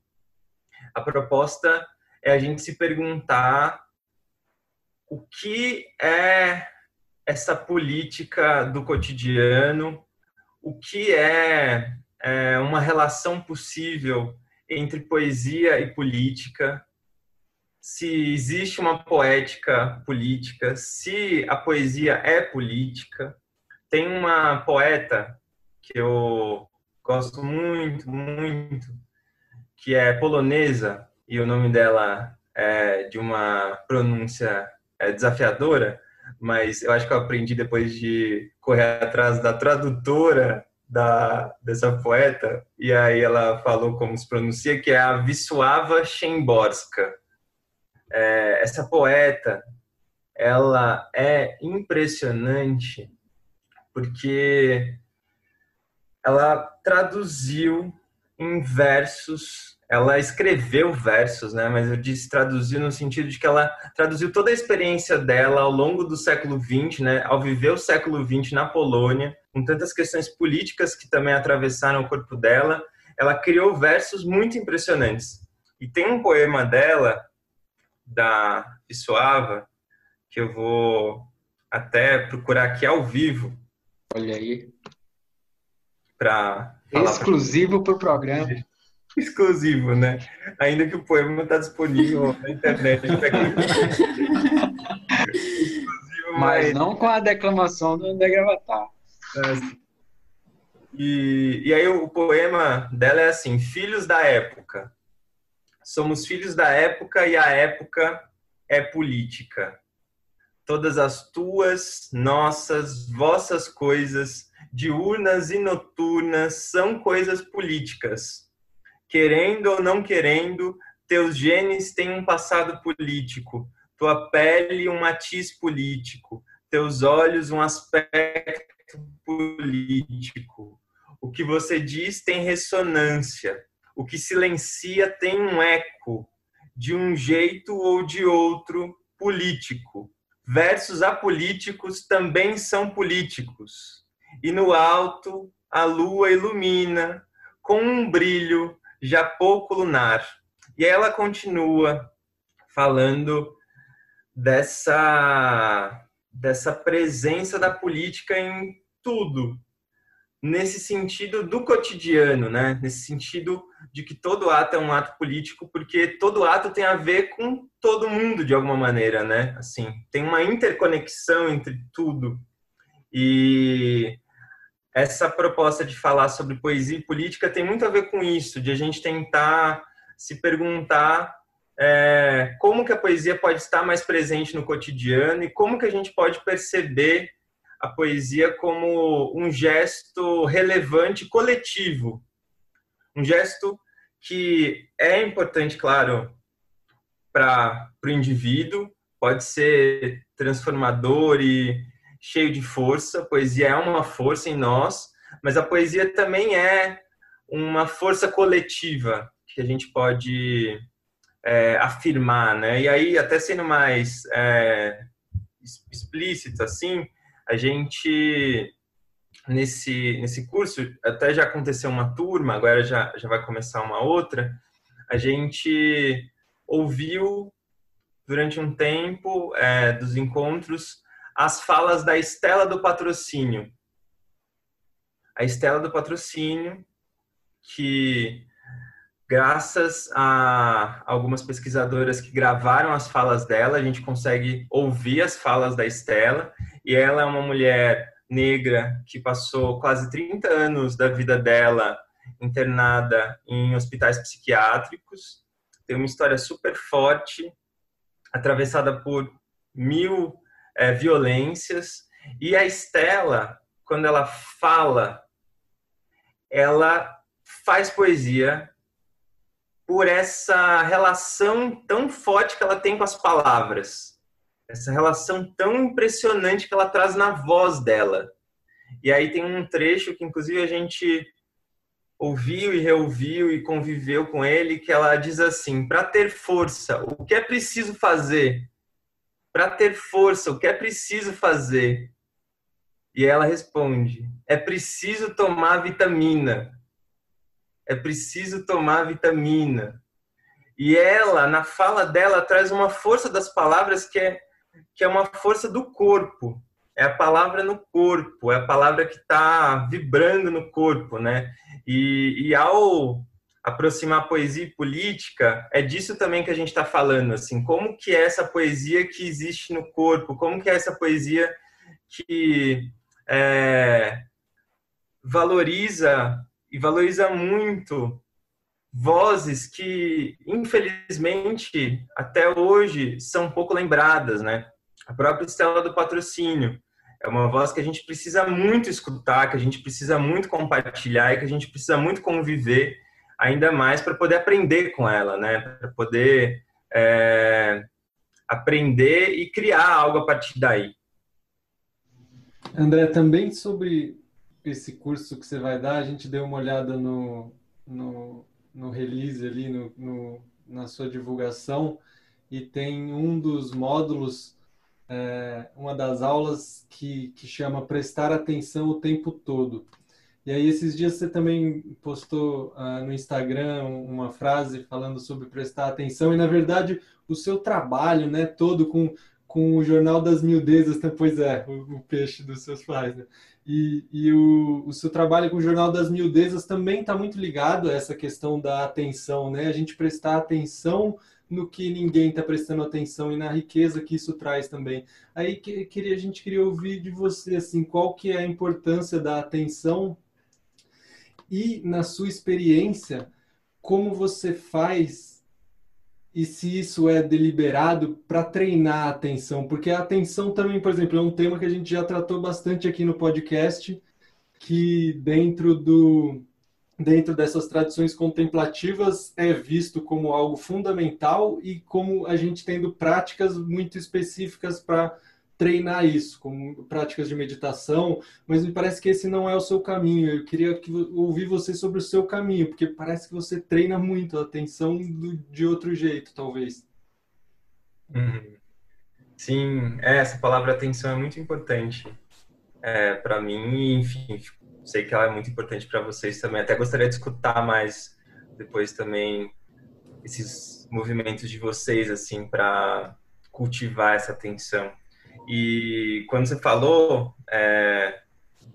a proposta é a gente se perguntar o que é essa política do cotidiano, o que é, é uma relação possível entre poesia e política, se existe uma poética política, se a poesia é política. Tem uma poeta que eu gosto muito, muito, que é polonesa, e o nome dela é de uma pronúncia é, desafiadora, mas eu acho que eu aprendi depois de correr atrás da tradutora da, dessa poeta, e aí ela falou como se pronuncia, que é a Wisława Szymborska. É, essa poeta, ela é impressionante porque ela traduziu em versos ela escreveu versos, né? Mas eu disse traduziu no sentido de que ela traduziu toda a experiência dela ao longo do século XX, né? Ao viver o século XX na Polônia, com tantas questões políticas que também atravessaram o corpo dela, ela criou versos muito impressionantes. E tem um poema dela, da Pissoava, que eu vou até procurar aqui ao vivo. Olha aí. Para exclusivo para o programa exclusivo, né? Ainda que o poema está disponível na internet. exclusivo, mas... mas... não com a declamação do André Gravatar. E, e aí o poema dela é assim: Filhos da época. Somos filhos da época e a época é política. Todas as tuas, nossas, vossas coisas, diurnas e noturnas, são coisas políticas Querendo ou não querendo, teus genes têm um passado político, tua pele um matiz político, teus olhos um aspecto político. O que você diz tem ressonância, o que silencia tem um eco, de um jeito ou de outro político. Versos apolíticos também são políticos. E no alto a lua ilumina com um brilho já pouco lunar. E ela continua falando dessa dessa presença da política em tudo, nesse sentido do cotidiano, né? Nesse sentido de que todo ato é um ato político, porque todo ato tem a ver com todo mundo de alguma maneira, né? Assim, tem uma interconexão entre tudo. E essa proposta de falar sobre poesia e política tem muito a ver com isso, de a gente tentar se perguntar é, como que a poesia pode estar mais presente no cotidiano e como que a gente pode perceber a poesia como um gesto relevante coletivo, um gesto que é importante, claro, para o indivíduo, pode ser transformador e cheio de força. A poesia é uma força em nós, mas a poesia também é uma força coletiva que a gente pode é, afirmar, né? E aí, até sendo mais é, explícito assim, a gente nesse nesse curso até já aconteceu uma turma, agora já já vai começar uma outra. A gente ouviu durante um tempo é, dos encontros as falas da Estela do Patrocínio. A Estela do Patrocínio, que graças a algumas pesquisadoras que gravaram as falas dela, a gente consegue ouvir as falas da Estela, e ela é uma mulher negra que passou quase 30 anos da vida dela internada em hospitais psiquiátricos, tem uma história super forte, atravessada por mil é, violências. E a Estela, quando ela fala, ela faz poesia por essa relação tão forte que ela tem com as palavras, essa relação tão impressionante que ela traz na voz dela. E aí tem um trecho que, inclusive, a gente ouviu e reouviu e conviveu com ele, que ela diz assim: para ter força, o que é preciso fazer? para ter força, o que é preciso fazer? E ela responde: é preciso tomar vitamina. É preciso tomar vitamina. E ela, na fala dela, traz uma força das palavras que é, que é uma força do corpo. É a palavra no corpo, é a palavra que está vibrando no corpo, né? E, e ao aproximar poesia e política, é disso também que a gente está falando, assim, como que é essa poesia que existe no corpo, como que é essa poesia que é, valoriza e valoriza muito vozes que, infelizmente, até hoje são pouco lembradas, né? A própria Estela do Patrocínio é uma voz que a gente precisa muito escutar, que a gente precisa muito compartilhar e que a gente precisa muito conviver ainda mais para poder aprender com ela, né? Para poder é, aprender e criar algo a partir daí. André, também sobre esse curso que você vai dar, a gente deu uma olhada no, no, no release ali, no, no, na sua divulgação, e tem um dos módulos, é, uma das aulas que, que chama Prestar Atenção o Tempo Todo. E aí, esses dias você também postou uh, no Instagram uma frase falando sobre prestar atenção, e na verdade, o seu trabalho, né, todo com, com o Jornal das Miudezas, né, pois é, o, o peixe dos seus pais, né? E, e o, o, seu trabalho com o Jornal das Miudezas também está muito ligado a essa questão da atenção, né? A gente prestar atenção no que ninguém está prestando atenção e na riqueza que isso traz também. Aí que, queria, a gente queria ouvir de você, assim, qual que é a importância da atenção e na sua experiência, como você faz e se isso é deliberado para treinar a atenção? Porque a atenção também, por exemplo, é um tema que a gente já tratou bastante aqui no podcast, que dentro do dentro dessas tradições contemplativas é visto como algo fundamental e como a gente tendo práticas muito específicas para treinar isso, como práticas de meditação, mas me parece que esse não é o seu caminho. Eu queria que, ouvir você sobre o seu caminho, porque parece que você treina muito a atenção do, de outro jeito, talvez. Uhum. Sim, é, essa palavra atenção é muito importante é, para mim, enfim, sei que ela é muito importante para vocês também. Até gostaria de escutar mais depois também esses movimentos de vocês, assim, para cultivar essa atenção. E quando você falou é,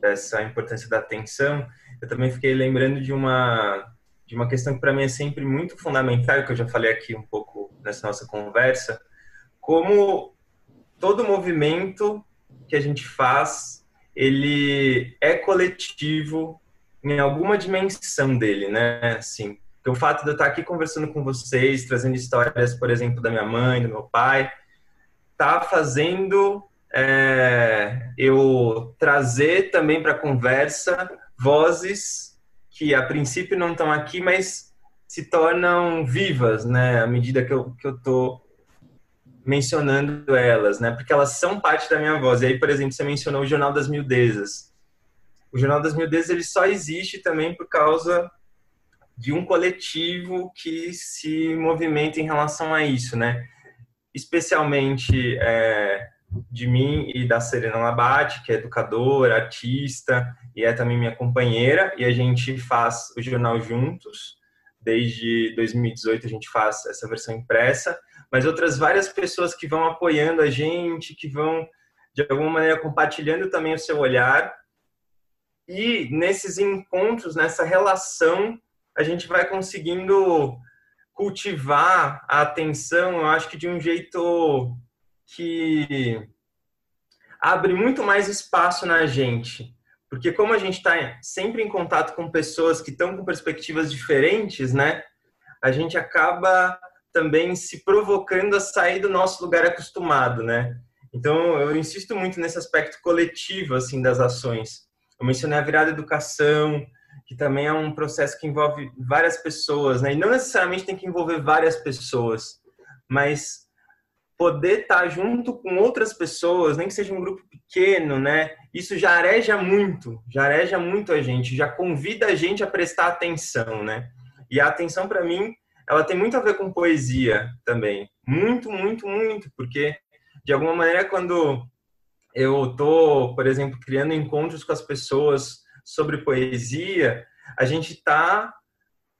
dessa importância da atenção, eu também fiquei lembrando de uma de uma questão que para mim é sempre muito fundamental, que eu já falei aqui um pouco nessa nossa conversa, como todo movimento que a gente faz, ele é coletivo em alguma dimensão dele, né? Assim, o fato de eu estar aqui conversando com vocês, trazendo histórias, por exemplo, da minha mãe, do meu pai, está fazendo é, eu trazer também para a conversa vozes que a princípio não estão aqui, mas se tornam vivas, né, à medida que eu que eu tô mencionando elas, né, porque elas são parte da minha voz. E aí, por exemplo, você mencionou o Jornal das Miudezas. O Jornal das Miudezas ele só existe também por causa de um coletivo que se movimenta em relação a isso, né? Especialmente é, de mim e da Serena Labate, que é educadora, artista e é também minha companheira, e a gente faz o jornal juntos. Desde 2018 a gente faz essa versão impressa, mas outras várias pessoas que vão apoiando a gente, que vão de alguma maneira compartilhando também o seu olhar. E nesses encontros, nessa relação, a gente vai conseguindo cultivar a atenção, eu acho que de um jeito que abre muito mais espaço na gente. Porque como a gente está sempre em contato com pessoas que estão com perspectivas diferentes, né? A gente acaba também se provocando a sair do nosso lugar acostumado, né? Então, eu insisto muito nesse aspecto coletivo, assim, das ações. Eu mencionei a virada educação, que também é um processo que envolve várias pessoas, né? E não necessariamente tem que envolver várias pessoas, mas poder estar junto com outras pessoas, nem que seja um grupo pequeno, né? Isso já areja muito, já areja muito a gente, já convida a gente a prestar atenção, né? E a atenção para mim, ela tem muito a ver com poesia também, muito, muito, muito, porque de alguma maneira quando eu tô, por exemplo, criando encontros com as pessoas sobre poesia, a gente está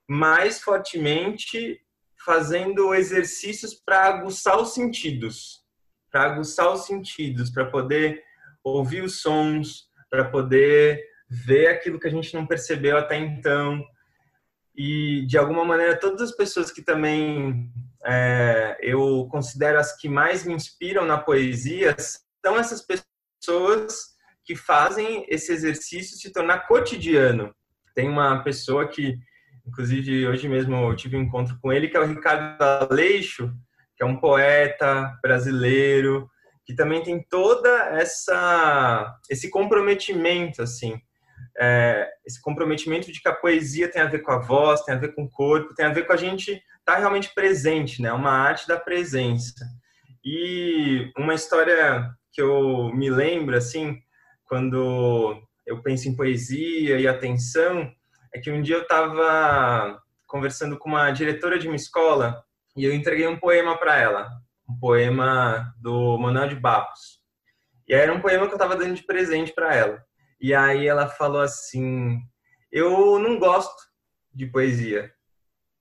mais fortemente fazendo exercícios para aguçar os sentidos, para aguçar os sentidos, para poder ouvir os sons, para poder ver aquilo que a gente não percebeu até então. E, de alguma maneira, todas as pessoas que também é, eu considero as que mais me inspiram na poesia são essas pessoas que fazem esse exercício se tornar cotidiano. Tem uma pessoa que, inclusive, hoje mesmo eu tive um encontro com ele, que é o Ricardo Aleixo, que é um poeta brasileiro, que também tem toda essa esse comprometimento assim. É, esse comprometimento de que a poesia tem a ver com a voz tem a ver com o corpo tem a ver com a gente estar tá realmente presente né? Uma arte da presença. E uma história que eu me lembro assim quando eu penso em poesia e atenção é que um dia eu estava conversando com uma diretora de uma escola e eu entreguei um poema para ela um poema do Manuel de Barros. E era um poema que eu estava dando de presente para ela. E aí ela falou assim: Eu não gosto de poesia,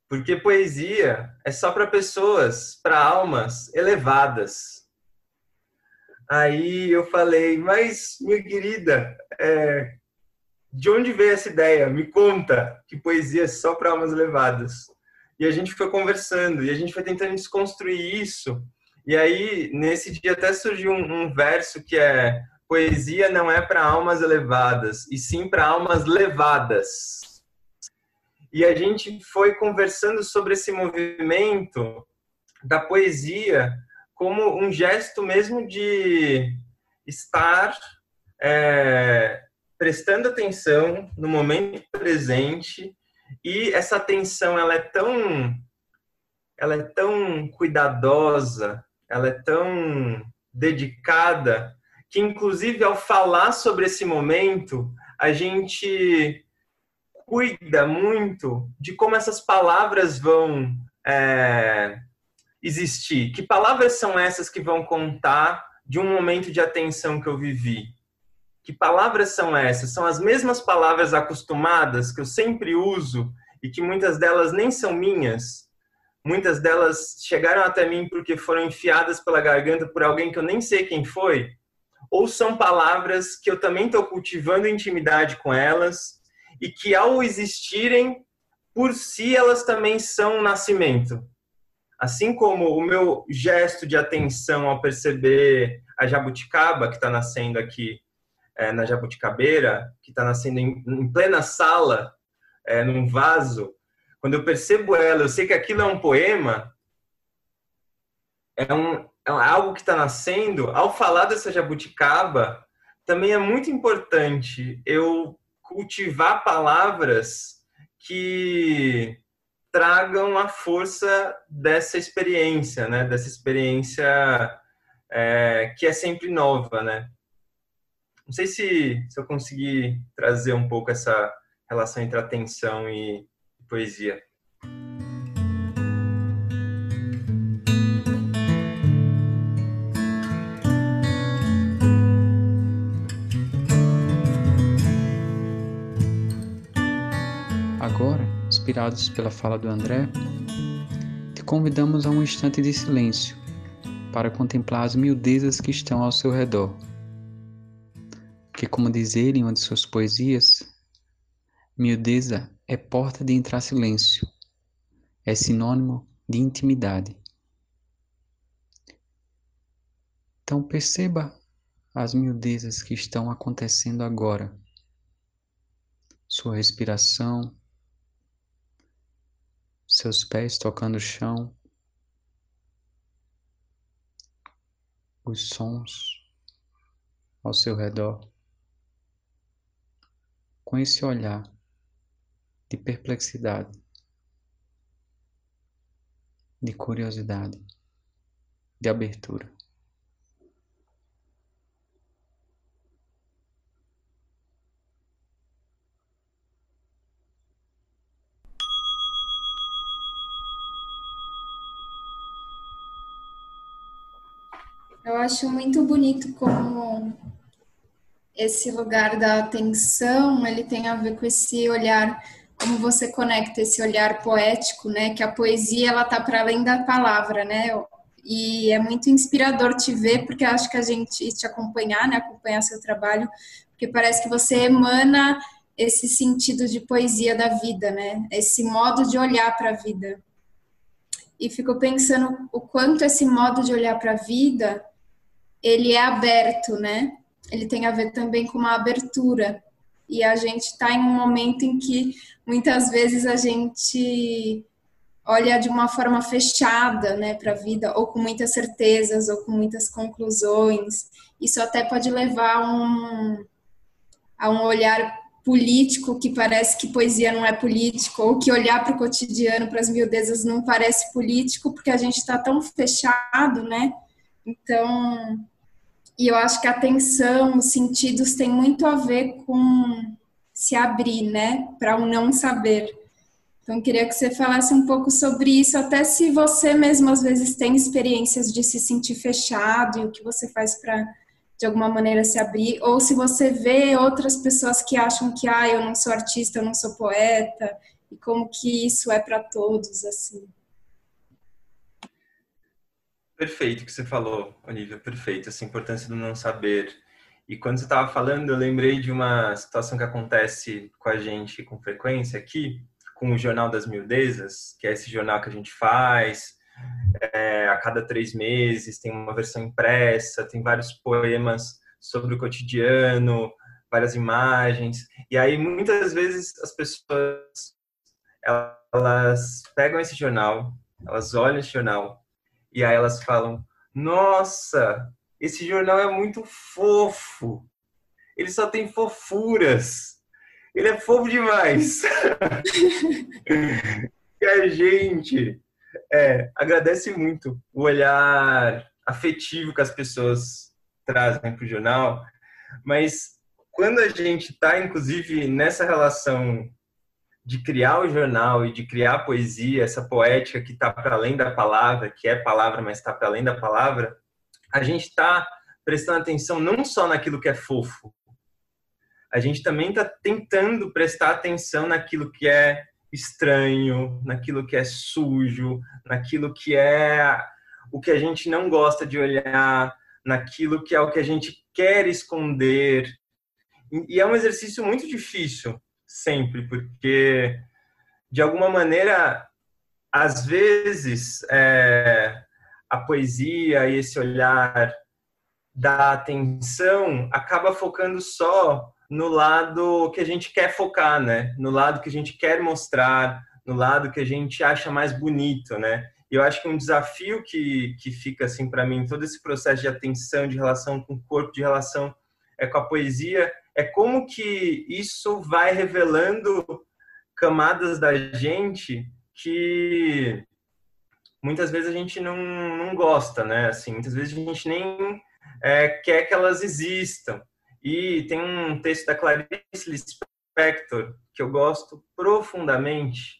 porque poesia é só para pessoas, para almas elevadas. Aí eu falei: Mas, minha querida, é, de onde veio essa ideia? Me conta que poesia é só para almas elevadas. E a gente foi conversando e a gente foi tentando desconstruir isso. E aí, nesse dia, até surgiu um, um verso que é: Poesia não é para almas elevadas, e sim para almas levadas. E a gente foi conversando sobre esse movimento da poesia como um gesto mesmo de estar é, prestando atenção no momento presente. E essa atenção ela é tão ela é tão cuidadosa, ela é tão dedicada que inclusive ao falar sobre esse momento, a gente cuida muito de como essas palavras vão é, existir. Que palavras são essas que vão contar de um momento de atenção que eu vivi? Que palavras são essas? São as mesmas palavras acostumadas que eu sempre uso e que muitas delas nem são minhas. Muitas delas chegaram até mim porque foram enfiadas pela garganta por alguém que eu nem sei quem foi. Ou são palavras que eu também estou cultivando intimidade com elas e que, ao existirem, por si elas também são um nascimento. Assim como o meu gesto de atenção ao perceber a jabuticaba que está nascendo aqui é, na jabuticabeira, que está nascendo em, em, plena sala, é, num vaso, quando eu percebo ela, eu sei que aquilo é um poema, é, um, é algo que está nascendo. Ao falar dessa jabuticaba, também é muito importante eu cultivar palavras que tragam a força dessa experiência, né? Dessa experiência é, que é sempre nova, né? Não sei se, se eu consegui trazer um pouco essa relação entre atenção e, poesia. Inspirados pela fala do André, te convidamos a um instante de silêncio para contemplar as miudezas que estão ao seu redor. Que, como diz ele em uma de suas poesias, miudeza é porta de entrar silêncio, é sinônimo de intimidade. Então perceba as miudezas que estão acontecendo agora. Sua respiração, seus pés tocando o chão, os sons ao seu redor. Com esse olhar, de perplexidade, de curiosidade, de abertura. Acho muito bonito como esse lugar da atenção, ele tem a ver com esse olhar como você conecta esse olhar poético, né? Que a poesia ela tá para além da palavra, né? E é muito inspirador te ver, porque acho que a gente te acompanhar, né? Acompanhar seu trabalho, porque parece que você emana esse sentido de poesia da vida, né? Esse modo de olhar para a vida. E fico pensando o quanto esse modo de olhar para a vida ele é aberto, né? Ele tem a ver também com uma abertura e a gente está em um momento em que muitas vezes a gente olha de uma forma fechada né, para a vida, ou com muitas certezas, ou com muitas conclusões. Isso até pode levar a um, a um olhar político que parece que poesia não é político, ou que olhar para o cotidiano, para as miudezas, não parece político, porque a gente está tão fechado, né? Então, e eu acho que a atenção, os sentidos têm muito a ver com se abrir, né, para o um não saber. Então, queria que você falasse um pouco sobre isso, até se você mesmo às vezes tem experiências de se sentir fechado e o que você faz para de alguma maneira se abrir, ou se você vê outras pessoas que acham que ah, eu não sou artista, eu não sou poeta, e como que isso é para todos assim. Perfeito que você falou, Olivia, perfeito, essa importância do não saber. E quando você estava falando, eu lembrei de uma situação que acontece com a gente com frequência aqui, com o Jornal das Mildezas, que é esse jornal que a gente faz é, a cada três meses, tem uma versão impressa, tem vários poemas sobre o cotidiano, várias imagens. E aí, muitas vezes, as pessoas elas pegam esse jornal, elas olham esse jornal e aí elas falam: Nossa, esse jornal é muito fofo. Ele só tem fofuras. Ele é fofo demais. e a gente é, agradece muito o olhar afetivo que as pessoas trazem para o jornal, mas quando a gente está, inclusive, nessa relação de criar o jornal e de criar a poesia, essa poética que está para além da palavra, que é palavra, mas está para além da palavra, a gente está prestando atenção não só naquilo que é fofo, a gente também está tentando prestar atenção naquilo que é estranho, naquilo que é sujo, naquilo que é o que a gente não gosta de olhar, naquilo que é o que a gente quer esconder. E é um exercício muito difícil, sempre, porque de alguma maneira, às vezes, é, a poesia e esse olhar da atenção acaba focando só no lado que a gente quer focar, né? No lado que a gente quer mostrar, no lado que a gente acha mais bonito, né? E eu acho que um desafio que, que fica assim para mim todo esse processo de atenção, de relação com o corpo, de relação é com a poesia, é como que isso vai revelando camadas da gente que muitas vezes a gente não, não gosta, né? Assim, muitas vezes a gente nem é, quer que elas existam. E tem um texto da Clarice Lispector que eu gosto profundamente,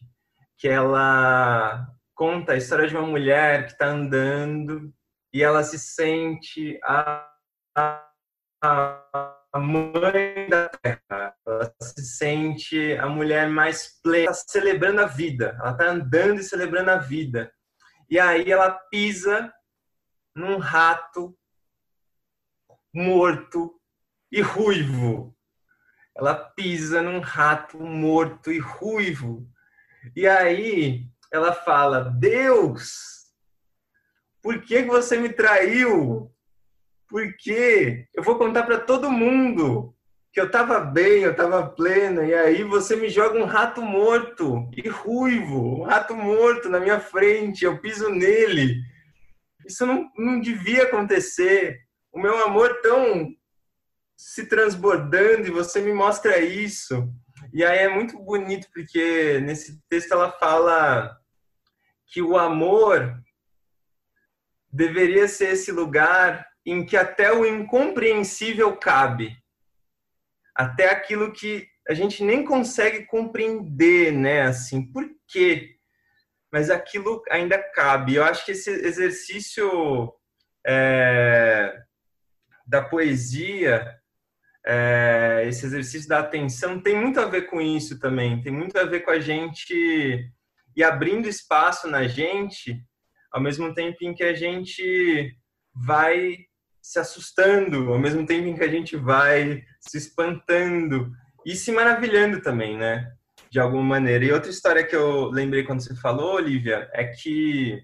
que ela conta a história de uma mulher que está andando e ela se sente a, a mãe da terra, ela se sente a mulher mais plena, tá celebrando a vida, ela está andando e celebrando a vida. E aí ela pisa num rato morto e ruivo. Ela pisa num rato morto e ruivo. E aí ela fala: Deus, por que você me traiu? Porque eu vou contar para todo mundo que eu estava bem, eu estava plena, e aí você me joga um rato morto e ruivo, um rato morto na minha frente, eu piso nele. Isso não, não devia acontecer. O meu amor tão se transbordando e você me mostra isso. E aí é muito bonito porque nesse texto ela fala que o amor deveria ser esse lugar em que até o incompreensível cabe, até aquilo que a gente nem consegue compreender, né? Assim, por quê? Mas aquilo ainda cabe. Eu acho que esse exercício é, da poesia, é, esse exercício da atenção, tem muito a ver com isso também. Tem muito a ver com a gente e abrindo espaço na gente, ao mesmo tempo em que a gente vai se assustando, ao mesmo tempo em que a gente vai se espantando e se maravilhando também, né? De alguma maneira. E outra história que eu lembrei quando você falou, Olivia, é que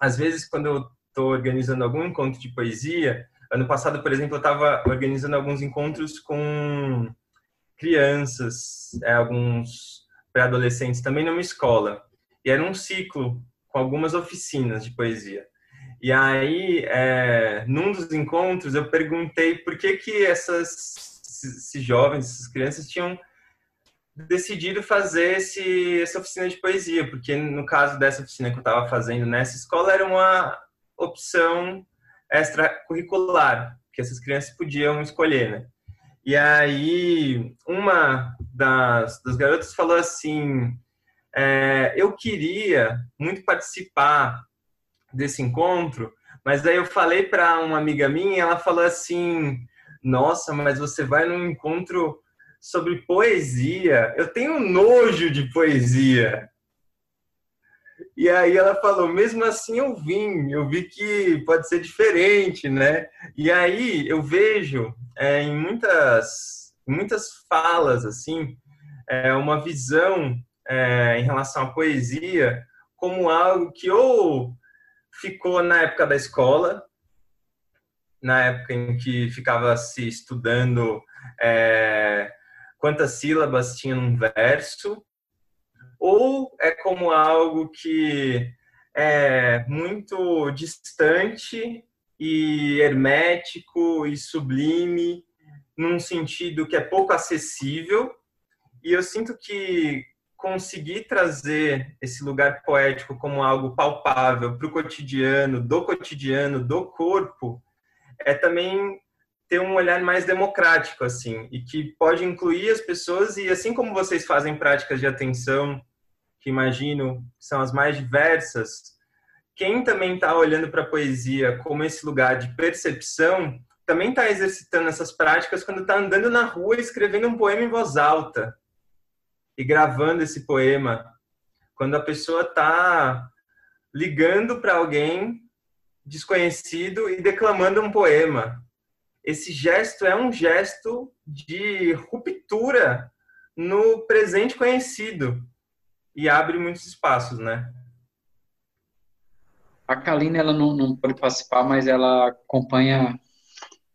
às vezes quando eu estou organizando algum encontro de poesia, ano passado, por exemplo, eu estava organizando alguns encontros com crianças, é, alguns pré-adolescentes também numa escola. E era um ciclo com algumas oficinas de poesia. E aí, é, num dos encontros, eu perguntei por que que essas, esses jovens, essas crianças tinham decidido fazer esse, essa oficina de poesia, porque no caso dessa oficina que eu estava fazendo nessa escola era uma opção extracurricular, que essas crianças podiam escolher, né? E aí uma das, das garotas falou assim, é, eu queria muito participar desse encontro, mas aí eu falei para uma amiga minha, ela falou assim, nossa, mas você vai num encontro sobre poesia. Eu tenho nojo de poesia. E aí ela falou, mesmo assim eu vim, eu vi que pode ser diferente, né? E aí eu vejo é, em muitas, muitas falas, assim, é, uma visão é, em relação à poesia como algo que ou ficou na época da escola, na época em que ficava se estudando é, quantas sílabas tinha num verso, ou é como algo que é muito distante e hermético e sublime, num sentido que é pouco acessível. E eu sinto que conseguir trazer esse lugar poético como algo palpável para o cotidiano, do cotidiano, do corpo, é também ter um olhar mais democrático, assim, e que pode incluir as pessoas, e assim como vocês fazem práticas de atenção, que imagino são as mais diversas, quem também está olhando para a poesia como esse lugar de percepção, também está exercitando essas práticas quando está andando na rua escrevendo um poema em voz alta e gravando esse poema. Quando a pessoa está ligando para alguém desconhecido e declamando um poema esse gesto é um gesto de ruptura no presente conhecido e abre muitos espaços, né? A Kaline, ela não, não pode participar, mas ela acompanha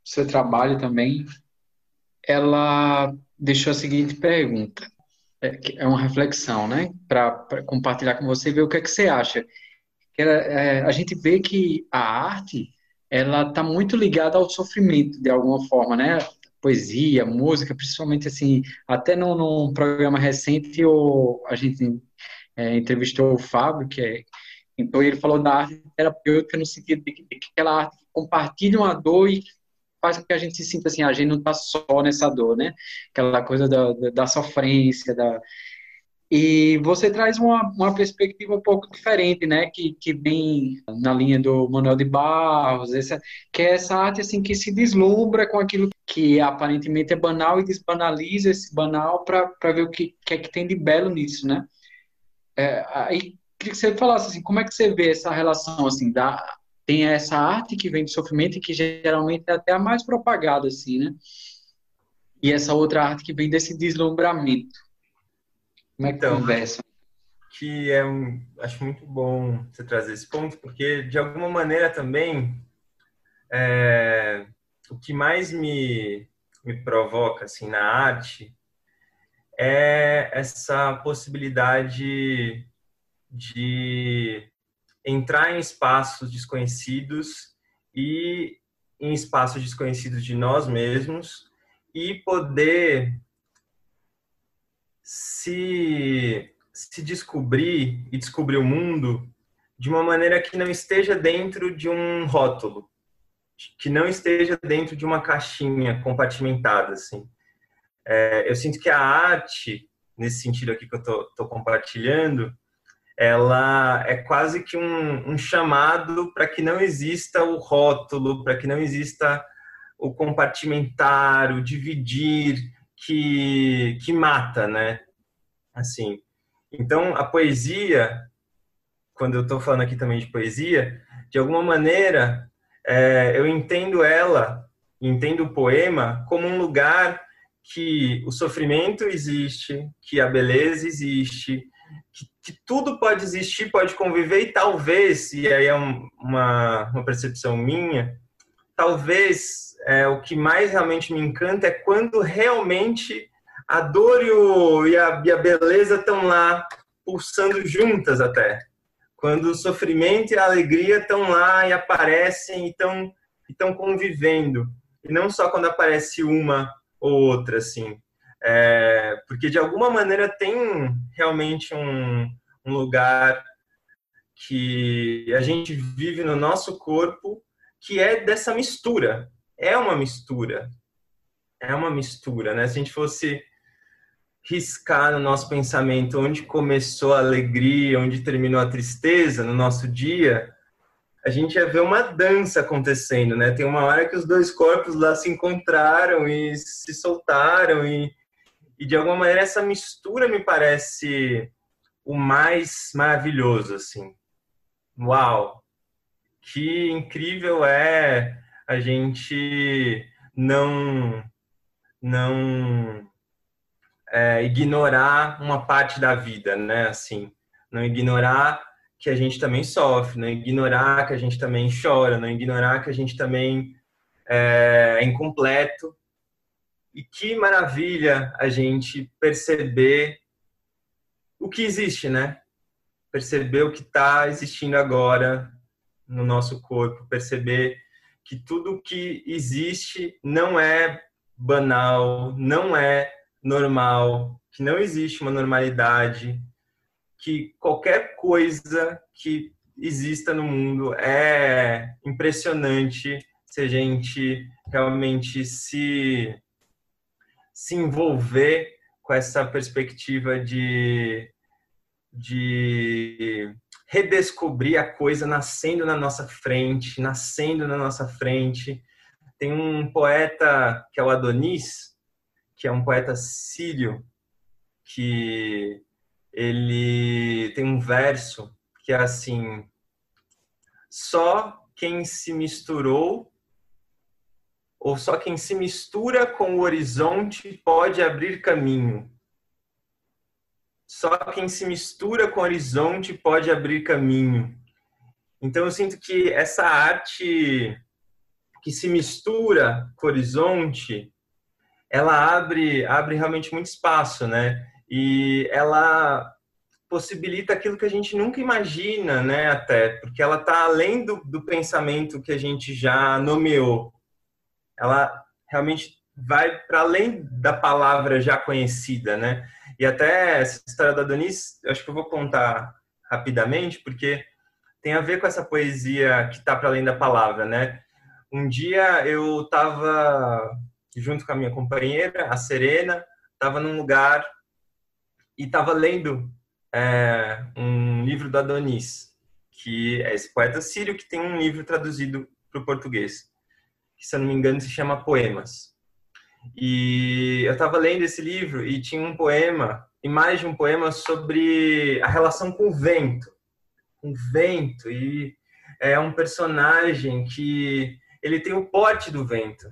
seu trabalho também. Ela deixou a seguinte pergunta, é, é uma reflexão, né? Para compartilhar com você e ver o que é que você acha. É, a gente vê que a arte ela está muito ligada ao sofrimento, de alguma forma, né? Poesia, música, principalmente assim, até num, num programa recente o, a gente é, entrevistou o Fábio, que é, então ele falou da arte terapêutica no sentido de que, aquela arte compartilha uma dor e faz com que a gente se sinta assim, a gente não está só nessa dor, né? Aquela coisa da, da, da sofrência, da, e você traz uma, uma perspectiva um pouco diferente, né? Que, que vem na linha do Manuel de Barros, essa, que é essa arte assim que se deslumbra com aquilo que aparentemente é banal e desbanaliza esse banal para ver o que, que é que tem de belo nisso, né? É, aí queria que você falasse assim, como é que você vê essa relação assim da tem essa arte que vem do sofrimento e que geralmente é até a mais propagada assim, né? E essa outra arte que vem desse deslumbramento. Como é que então, conversa? Que é, acho muito bom você trazer esse ponto, porque de alguma maneira também é, o que mais me, me provoca assim na arte é essa possibilidade de entrar em espaços desconhecidos e em espaços desconhecidos de nós mesmos e poder se, se descobrir e descobrir o mundo de uma maneira que não esteja dentro de um rótulo, que não esteja dentro de uma caixinha compartimentada, assim. É, eu sinto que a arte, nesse sentido aqui que eu estou compartilhando, ela é quase que um, um chamado para que não exista o rótulo, para que não exista o compartimentar, o dividir, que, que mata, né? Assim, então a poesia, quando eu estou falando aqui também de poesia, de alguma maneira é, eu entendo ela, entendo o poema como um lugar que o sofrimento existe, que a beleza existe, que, que, tudo pode existir, pode conviver e talvez, e aí é uma, uma percepção minha, talvez é, o que mais realmente me encanta é quando realmente a dor e, o, e, a, e a beleza estão lá pulsando juntas até. Quando o sofrimento e a alegria estão lá e aparecem e estão convivendo. E não só quando aparece uma ou outra, assim. É, porque de alguma maneira tem realmente um, um lugar que a gente vive no nosso corpo que é dessa mistura. É uma mistura. É uma mistura, né? Se a gente fosse riscar no nosso pensamento onde começou a alegria, onde terminou a tristeza no nosso dia, a gente ia ver uma dança acontecendo, né? Tem uma hora que os dois corpos lá se encontraram e se soltaram e, e de alguma maneira essa mistura me parece o mais maravilhoso, assim. Uau! Que incrível é a gente não não é, ignorar uma parte da vida, né? Assim, não ignorar que a gente também sofre, não ignorar que a gente também chora, não ignorar que a gente também é, é incompleto. E que maravilha a gente perceber o que existe, né? Perceber o que está existindo agora no nosso corpo, perceber que tudo que existe não é banal, não é normal, que não existe uma normalidade, que qualquer coisa que exista no mundo é impressionante se a gente realmente se se envolver com essa perspectiva de de redescobrir a coisa nascendo na nossa frente, nascendo na nossa frente. Tem um poeta que é o Adonis, que é um poeta sírio, que ele tem um verso que é assim: só quem se misturou ou só quem se mistura com o horizonte pode abrir caminho. Só quem se mistura com o horizonte pode abrir caminho. Então eu sinto que essa arte que se mistura com o horizonte, ela abre abre realmente muito espaço, né? e ela possibilita aquilo que a gente nunca imagina, né? Até porque ela está além do, do pensamento que a gente já nomeou. Ela realmente vai para além da palavra já conhecida, né? E até essa história da Donis, acho que eu vou contar rapidamente, porque tem a ver com essa poesia que está para além da palavra, né? Um dia eu estava junto com a minha companheira, a Serena, estava num lugar e estava lendo é, um livro do Adonis, que é esse poeta sírio que tem um livro traduzido para o português, que se eu não me engano se chama Poemas. E eu estava lendo esse livro e tinha um poema, e mais de um poema sobre a relação com o vento. O vento e é um personagem que ele tem o porte do vento.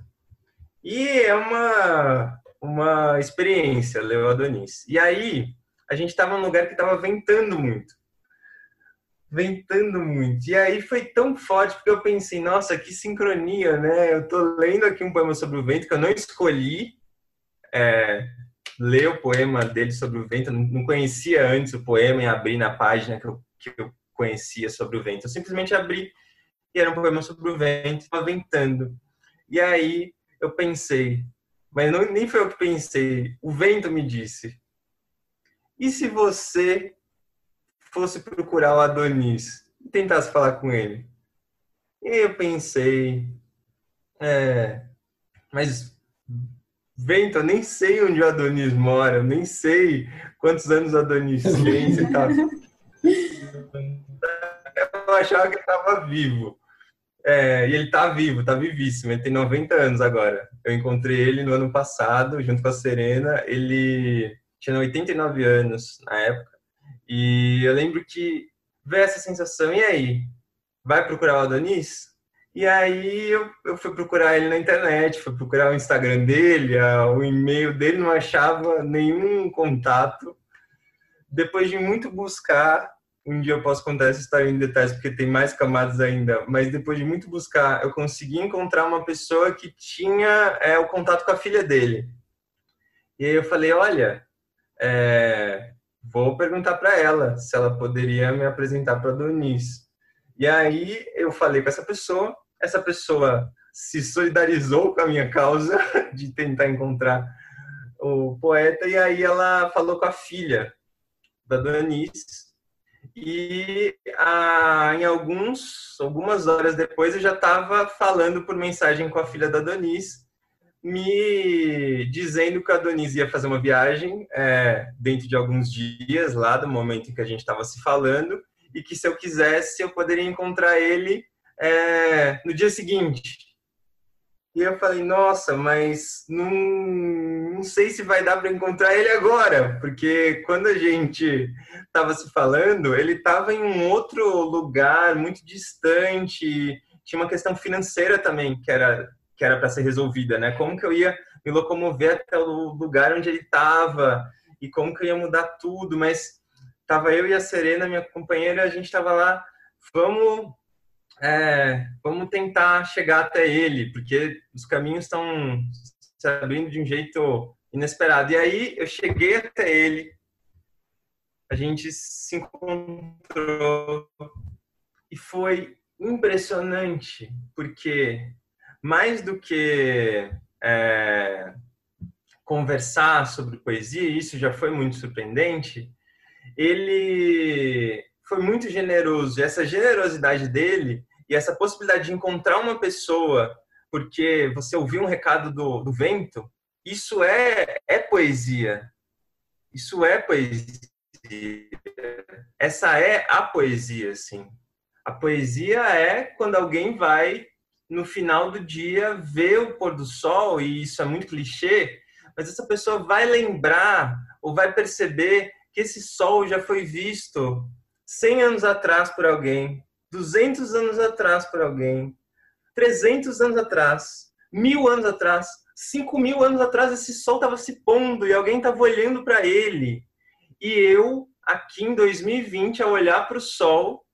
E é uma uma experiência, Leo Adonis. E aí, a gente estava num lugar que estava ventando muito. Ventando muito. E aí foi tão forte porque eu pensei, nossa, que sincronia, né? Eu tô lendo aqui um poema sobre o vento que eu não escolhi é, ler o poema dele sobre o vento. Eu não conhecia antes o poema e abri na página que eu, que eu conhecia sobre o vento. Eu simplesmente abri e era um poema sobre o vento, estava ventando. E aí eu pensei, mas não, nem foi eu que pensei, o vento me disse, e se você fosse procurar o Adonis e tentasse falar com ele? E eu pensei, é, mas vento, eu nem sei onde o Adonis mora, eu nem sei quantos anos o Adonis tem, você tá... Eu achava que ele estava vivo. É, e ele está vivo, está vivíssimo, ele tem 90 anos agora. Eu encontrei ele no ano passado, junto com a Serena. Ele tinha 89 anos na época. E eu lembro que veio essa sensação, e aí? Vai procurar o Adonis? E aí eu, eu fui procurar ele na internet, fui procurar o Instagram dele, a, o e-mail dele, não achava nenhum contato. Depois de muito buscar, um dia eu posso contar essa história em detalhes, porque tem mais camadas ainda, mas depois de muito buscar, eu consegui encontrar uma pessoa que tinha é, o contato com a filha dele. E aí eu falei, olha, é, vou perguntar para ela se ela poderia me apresentar para Donis. E aí eu falei com essa pessoa, essa pessoa se solidarizou com a minha causa de tentar encontrar o poeta e aí ela falou com a filha da Donis e em alguns algumas horas depois eu já estava falando por mensagem com a filha da Donis me dizendo que a Donise ia fazer uma viagem é, dentro de alguns dias lá do momento em que a gente estava se falando e que se eu quisesse eu poderia encontrar ele é, no dia seguinte. E eu falei, nossa, mas não, não sei se vai dar para encontrar ele agora, porque quando a gente estava se falando, ele estava em um outro lugar muito distante, tinha uma questão financeira também que era que era para ser resolvida, né? Como que eu ia me locomover até o lugar onde ele estava e como que eu ia mudar tudo, mas tava eu e a Serena, minha companheira, a gente estava lá, vamos é, vamos tentar chegar até ele, porque os caminhos estão se abrindo de um jeito inesperado. E aí eu cheguei até ele, a gente se encontrou e foi impressionante, porque mais do que é, conversar sobre poesia, e isso já foi muito surpreendente, ele foi muito generoso. E essa generosidade dele e essa possibilidade de encontrar uma pessoa porque você ouviu um recado do, do vento, isso é, é poesia. Isso é poesia. Essa é a poesia, assim. A poesia é quando alguém vai no final do dia ver o pôr do sol, e isso é muito clichê, mas essa pessoa vai lembrar ou vai perceber que esse sol já foi visto 100 anos atrás por alguém, 200 anos atrás por alguém, 300 anos atrás, mil anos atrás, 5 mil anos atrás, esse sol estava se pondo e alguém estava olhando para ele. E eu, aqui em 2020, ao olhar para o sol,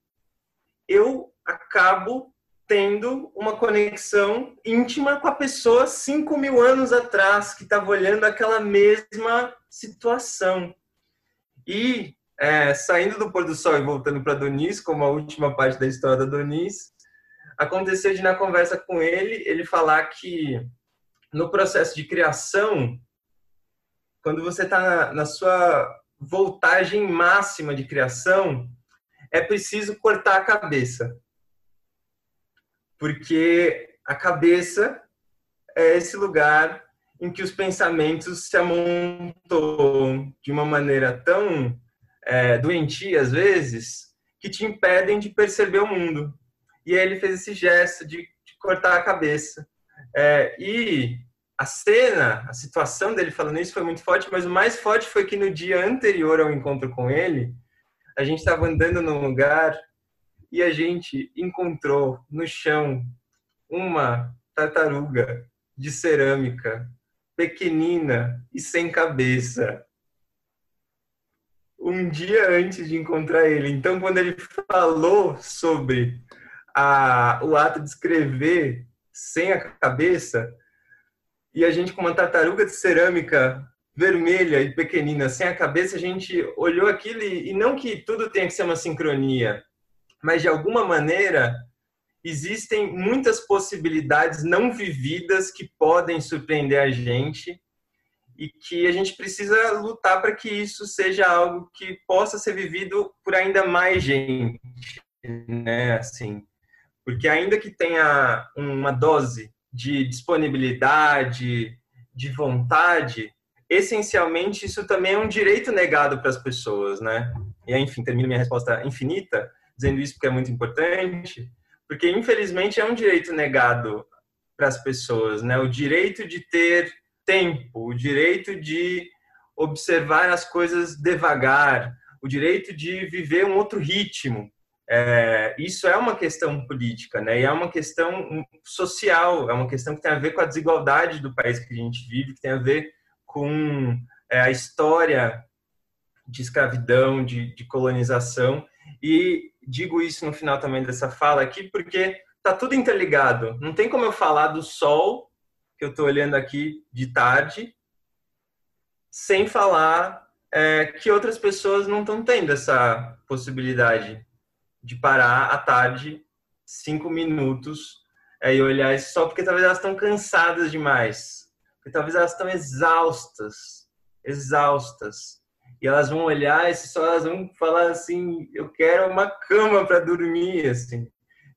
eu acabo tendo uma conexão íntima com a pessoa cinco mil anos atrás, que estava olhando aquela mesma situação. E é, saindo do pôr do sol e voltando para Donis, como a última parte da história da Donis, aconteceu de na conversa com ele, ele falar que no processo de criação, quando você está na, na sua voltagem máxima de criação, é preciso cortar a cabeça porque a cabeça é esse lugar em que os pensamentos se amontoam de uma maneira tão é, doentia, às vezes, que te impedem de perceber o mundo. E ele fez esse gesto de, de cortar a cabeça. É, e a cena, a situação dele falando isso foi muito forte, mas o mais forte foi que no dia anterior ao encontro com ele, a gente estava andando num lugar e a gente encontrou no chão uma tartaruga de cerâmica, pequenina e sem cabeça. Um dia antes de encontrar ele. Então, quando ele falou sobre a, o ato de escrever sem a cabeça, e a gente com uma tartaruga de cerâmica vermelha e pequenina sem a cabeça, a gente olhou aquilo e, e não que tudo tenha que ser uma sincronia, mas de alguma maneira existem muitas possibilidades não vividas que podem surpreender a gente e que a gente precisa lutar para que isso seja algo que possa ser vivido por ainda mais gente, né? Assim, porque ainda que tenha uma dose de disponibilidade, de vontade, essencialmente isso também é um direito negado para as pessoas, né? E enfim, termino minha resposta infinita dizendo isso porque é muito importante, porque infelizmente é um direito negado para as pessoas, né? O direito de ter tempo, o direito de observar as coisas devagar, o direito de viver um outro ritmo. É, isso é uma questão política, né? E é uma questão social, é uma questão que tem a ver com a desigualdade do país que a gente vive, que tem a ver com é, a história de escravidão, de, de colonização. E digo isso no final também dessa fala aqui, porque tá tudo interligado. Não tem como eu falar do sol, que eu estou olhando aqui de tarde, sem falar é, que outras pessoas não estão tendo essa possibilidade de parar à tarde, cinco minutos, é, e olhar isso só porque talvez elas estão cansadas demais, porque talvez elas estão exaustas, exaustas. E elas vão olhar e só elas vão falar assim: eu quero uma cama para dormir, assim.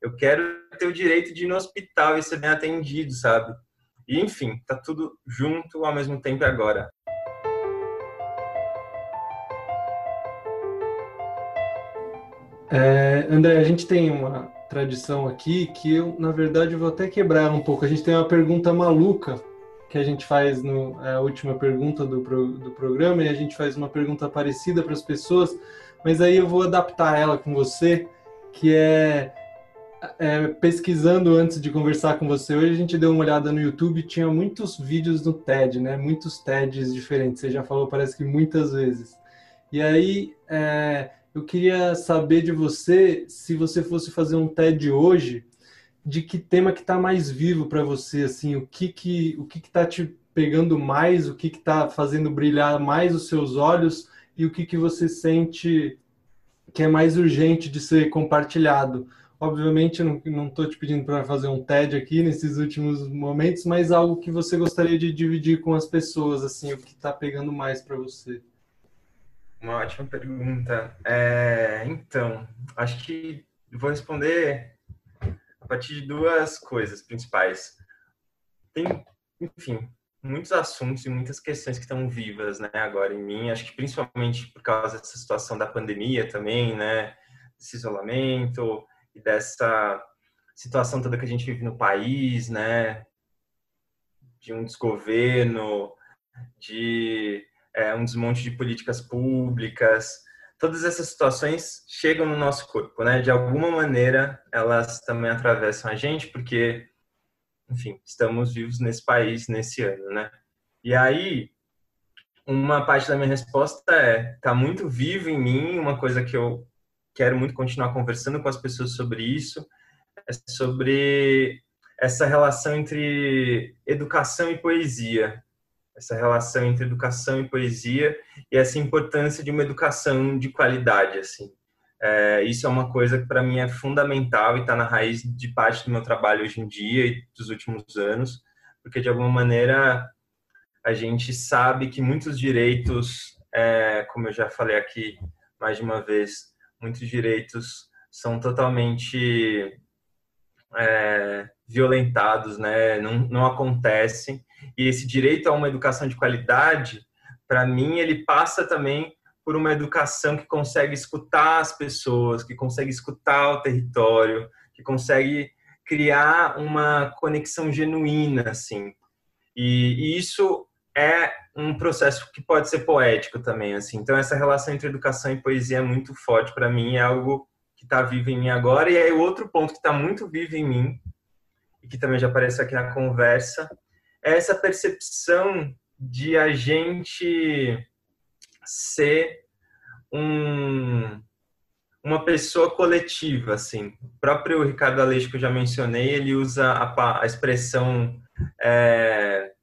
Eu quero ter o direito de ir no hospital e ser bem atendido, sabe? E, enfim, tá tudo junto ao mesmo tempo agora. É, André, a gente tem uma tradição aqui que eu, na verdade, vou até quebrar um pouco. A gente tem uma pergunta maluca que a gente faz no é a última pergunta do, do programa e a gente faz uma pergunta parecida para as pessoas, mas aí eu vou adaptar ela com você, que é, é, pesquisando antes de conversar com você hoje, a gente deu uma olhada no YouTube, tinha muitos vídeos no TED, né? Muitos TEDs diferentes. Você já falou, parece que muitas vezes. E aí é, eu queria saber de você, se você fosse fazer um TED hoje, de que tema que está mais vivo para você, assim, o que que o que está te pegando mais, o que está fazendo brilhar mais os seus olhos e o que que você sente que é mais urgente de ser compartilhado. Obviamente, eu não estou te pedindo para fazer um TED aqui nesses últimos momentos, mas algo que você gostaria de dividir com as pessoas, assim, o que está pegando mais para você. Uma ótima pergunta. É, então, acho que vou responder a partir de duas coisas principais. Tem, enfim, muitos assuntos e muitas questões que estão vivas, né, agora em mim. Acho que principalmente por causa dessa situação da pandemia também, né, desse isolamento e dessa situação toda que a gente vive no país, né, de um desgoverno, de é, um desmonte de políticas públicas. Todas essas situações chegam no nosso corpo, né? De alguma maneira, elas também atravessam a gente, porque, enfim, estamos vivos nesse país nesse ano, né? E aí, uma parte da minha resposta é: está muito vivo em mim, uma coisa que eu quero muito continuar conversando com as pessoas sobre isso, é sobre essa relação entre educação e poesia essa relação entre educação e poesia e essa importância de uma educação de qualidade, assim. É, isso é uma coisa que para mim é fundamental e está na raiz de parte do meu trabalho hoje em dia e dos últimos anos, porque de alguma maneira a gente sabe que muitos direitos, é, como eu já falei aqui mais de uma vez, muitos direitos são totalmente é, violentados, né? Não, não acontecem e esse direito a uma educação de qualidade, para mim, ele passa também por uma educação que consegue escutar as pessoas, que consegue escutar o território, que consegue criar uma conexão genuína, assim. E, e isso é um processo que pode ser poético também, assim. Então essa relação entre educação e poesia é muito forte para mim, é algo que está vivo em mim agora. E aí outro ponto que está muito vivo em mim e que também já apareceu aqui na conversa essa percepção de a gente ser um, uma pessoa coletiva, assim. O próprio Ricardo Aleixo, que eu já mencionei, ele usa a, a expressão é,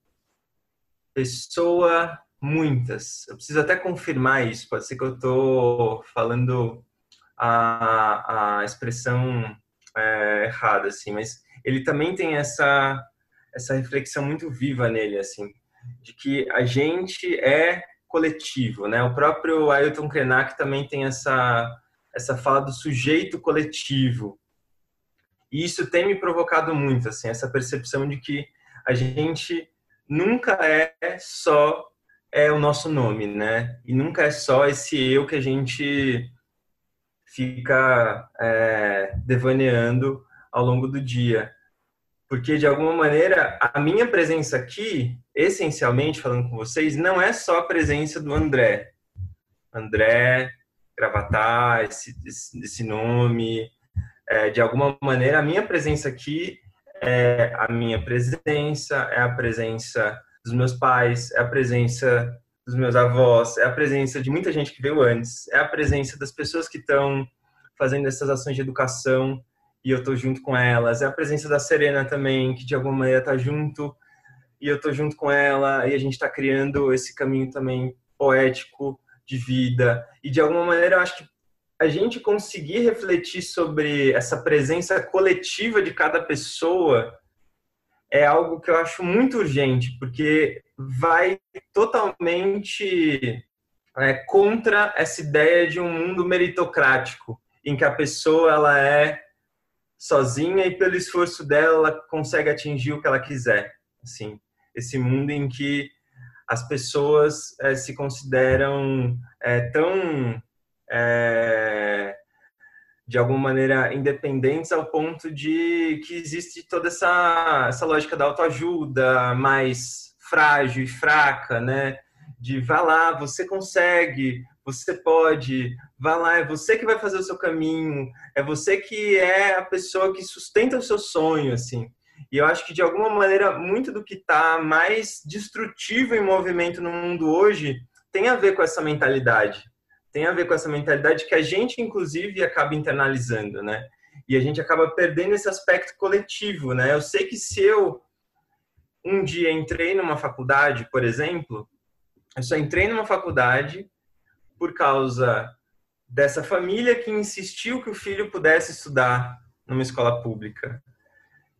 pessoa muitas. Eu preciso até confirmar isso, pode ser que eu estou falando a, a expressão é, errada, assim, mas ele também tem essa essa reflexão muito viva nele, assim, de que a gente é coletivo, né? O próprio Ailton Krenak também tem essa essa fala do sujeito coletivo. E isso tem me provocado muito, assim, essa percepção de que a gente nunca é só é o nosso nome, né? E nunca é só esse eu que a gente fica é, devaneando ao longo do dia porque de alguma maneira a minha presença aqui, essencialmente falando com vocês, não é só a presença do André. André, Gravatar, esse, esse nome, é, de alguma maneira a minha presença aqui é a minha presença, é a presença dos meus pais, é a presença dos meus avós, é a presença de muita gente que veio antes, é a presença das pessoas que estão fazendo essas ações de educação e eu tô junto com elas. É a presença da Serena também, que de alguma maneira tá junto e eu tô junto com ela e a gente está criando esse caminho também poético de vida e de alguma maneira eu acho que a gente conseguir refletir sobre essa presença coletiva de cada pessoa é algo que eu acho muito urgente, porque vai totalmente é, contra essa ideia de um mundo meritocrático, em que a pessoa ela é sozinha e pelo esforço dela ela consegue atingir o que ela quiser. Assim, esse mundo em que as pessoas é, se consideram é, tão é, de alguma maneira independentes ao ponto de que existe toda essa, essa lógica da autoajuda mais frágil e fraca, né? De vá lá, você consegue, você pode, vá lá, é você que vai fazer o seu caminho, é você que é a pessoa que sustenta o seu sonho, assim. E eu acho que de alguma maneira muito do que está mais destrutivo em movimento no mundo hoje tem a ver com essa mentalidade tem a ver com essa mentalidade que a gente, inclusive, acaba internalizando, né? E a gente acaba perdendo esse aspecto coletivo, né? Eu sei que se eu um dia entrei numa faculdade, por exemplo, eu só entrei numa faculdade por causa dessa família que insistiu que o filho pudesse estudar numa escola pública.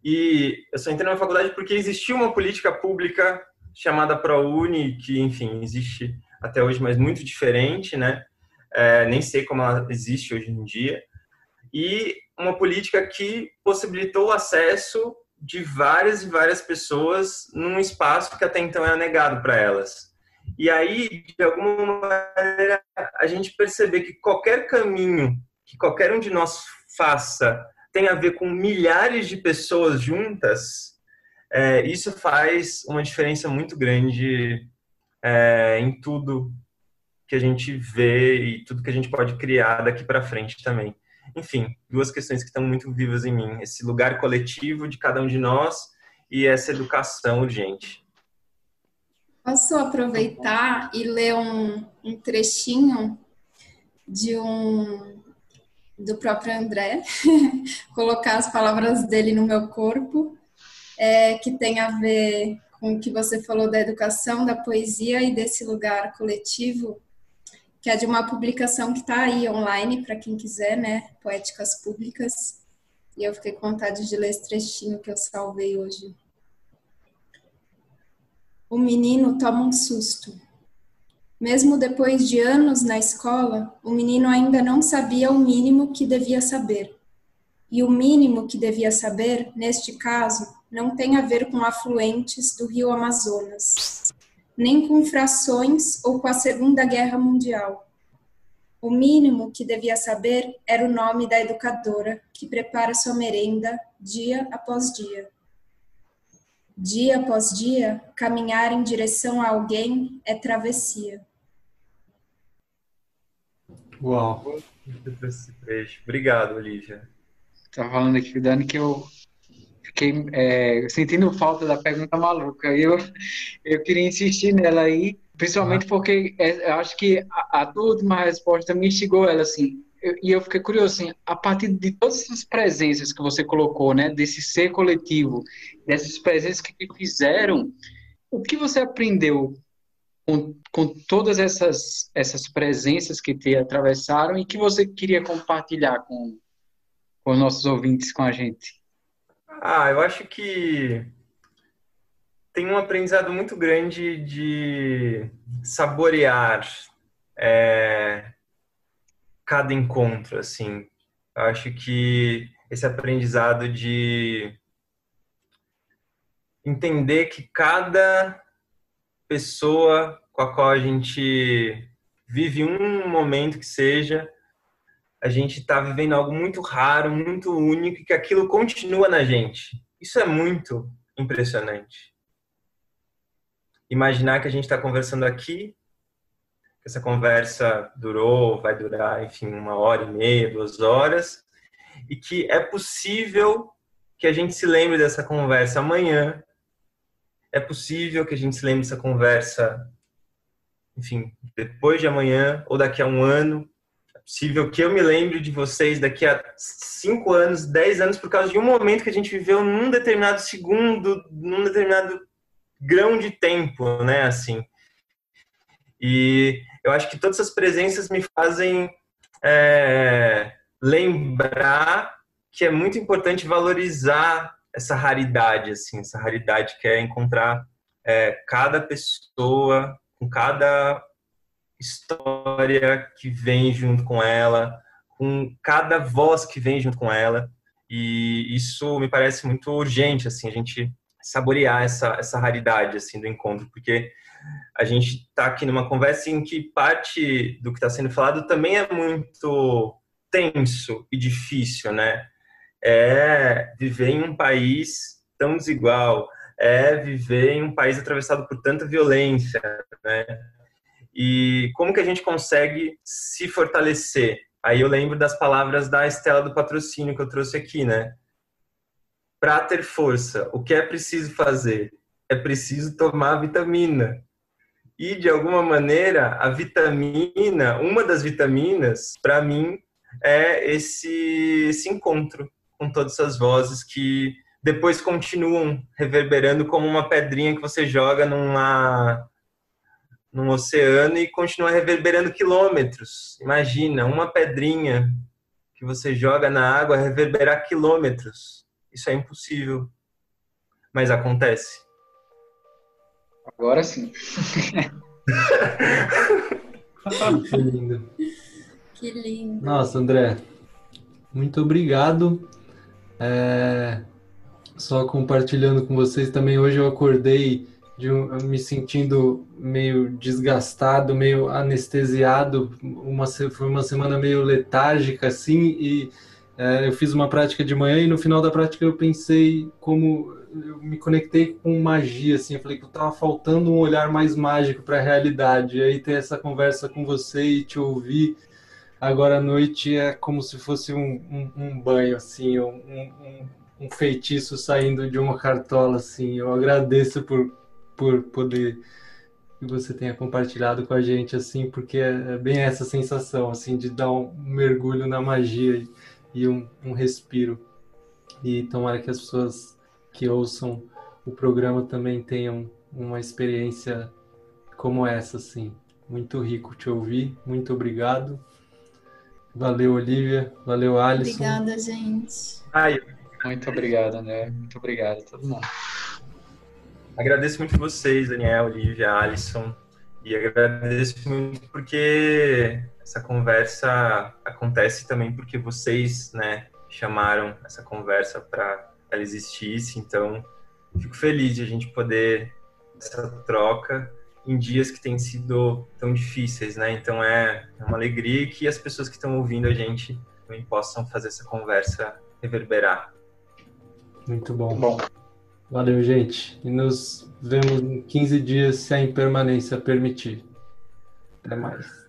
E eu só entrei numa faculdade porque existia uma política pública chamada ProUni, que, enfim, existe até hoje, mas muito diferente, né? é, nem sei como ela existe hoje em dia, e uma política que possibilitou o acesso de várias e várias pessoas num espaço que até então era negado para elas. E aí, de alguma maneira, a gente perceber que qualquer caminho que qualquer um de nós faça tem a ver com milhares de pessoas juntas, é, isso faz uma diferença muito grande é, em tudo que a gente vê e tudo que a gente pode criar daqui para frente também. Enfim, duas questões que estão muito vivas em mim: esse lugar coletivo de cada um de nós e essa educação urgente. Posso aproveitar e ler um, um trechinho de um do próprio André, colocar as palavras dele no meu corpo, é, que tem a ver com o que você falou da educação, da poesia e desse lugar coletivo que é de uma publicação que está aí online para quem quiser, né? Poéticas Públicas. E eu fiquei com vontade de ler esse trechinho que eu salvei hoje. O menino toma um susto. Mesmo depois de anos na escola, o menino ainda não sabia o mínimo que devia saber. E o mínimo que devia saber, neste caso, não tem a ver com afluentes do rio Amazonas, nem com frações ou com a Segunda Guerra Mundial. O mínimo que devia saber era o nome da educadora que prepara sua merenda dia após dia. Dia após dia, caminhar em direção a alguém é travessia. Uau! Obrigado, Olivia. Estava falando aqui, Dani, que eu fiquei é, sentindo falta da pergunta maluca. Eu, eu queria insistir nela aí, principalmente porque é, eu acho que a, a tua última resposta me instigou ela assim. e eu fiquei curioso, assim, a partir de todas essas presenças que você colocou, né, desse ser coletivo, dessas presenças que fizeram, o que você aprendeu com, com todas essas, essas presenças que te atravessaram e que você queria compartilhar com, com os nossos ouvintes, com a gente? Ah, eu acho que tem um aprendizado muito grande de saborear é, cada encontro, assim. Eu acho que esse aprendizado de entender que cada pessoa com a qual a gente vive um momento que seja a gente está vivendo algo muito raro, muito único e que aquilo continua na gente. Isso é muito impressionante. Imaginar que a gente está conversando aqui, que essa conversa durou, vai durar, enfim, uma hora e meia, duas horas, e que é possível que a gente se lembre dessa conversa amanhã, é possível que a gente se lembre dessa conversa, enfim, depois de amanhã ou daqui a um ano, possível que eu me lembre de vocês daqui a cinco anos, dez anos, por causa de um momento que a gente viveu num determinado segundo, num determinado grão de tempo, né, assim. E eu acho que todas essas presenças me fazem é, lembrar que é muito importante valorizar essa raridade, assim, essa raridade que é encontrar é, cada pessoa com cada história que vem junto com ela, com cada voz que vem junto com ela. E isso me parece muito urgente, assim, a gente saborear essa, essa raridade, assim, do encontro, porque a gente está aqui numa conversa em que parte do que está sendo falado também é muito tenso e difícil, né? É viver em um país tão desigual, é viver em um país atravessado por tanta violência, né? E como que a gente consegue se fortalecer? Aí eu lembro das palavras da Estela do Patrocínio que eu trouxe aqui, né? Para ter força, o que é preciso fazer? É preciso tomar vitamina. E de alguma maneira, a vitamina, uma das vitaminas, para mim, é esse, esse encontro com todas essas vozes que depois continuam reverberando como uma pedrinha que você joga numa num oceano e continua reverberando quilômetros. Imagina, uma pedrinha que você joga na água reverberar quilômetros. Isso é impossível. Mas acontece. Agora sim. que lindo. Que lindo. Nossa, André, muito obrigado. É, só compartilhando com vocês também, hoje eu acordei de um, me sentindo meio desgastado, meio anestesiado. Uma, foi uma semana meio letárgica, assim, e é, eu fiz uma prática de manhã e no final da prática eu pensei como eu me conectei com magia, assim, eu falei que estava faltando um olhar mais mágico para a realidade. E aí ter essa conversa com você e te ouvir agora à noite é como se fosse um, um, um banho, assim, um, um, feitiço saindo de uma cartola, assim. Eu agradeço por por poder que você tenha compartilhado com a gente assim, porque é, é bem essa sensação assim de dar um mergulho na magia e um, um respiro. E tomara que as pessoas que ouçam o programa também tenham uma experiência como essa, assim. Muito rico te ouvir, muito obrigado. Valeu, Olivia. Valeu, Alisson. Obrigada, gente. Ai, muito obrigado, André. Muito obrigado a todo mundo. Agradeço muito vocês, Daniel, Olivia, Alisson, e agradeço muito porque essa conversa acontece também porque vocês, né, chamaram essa conversa para ela existisse. Então, fico feliz de a gente poder essa troca em dias que têm sido tão difíceis, né? Então é uma alegria que as pessoas que estão ouvindo a gente também possam fazer essa conversa reverberar. Muito bom. Bom. Valeu, gente. E nos vemos em 15 dias, se a impermanência permitir. Até mais.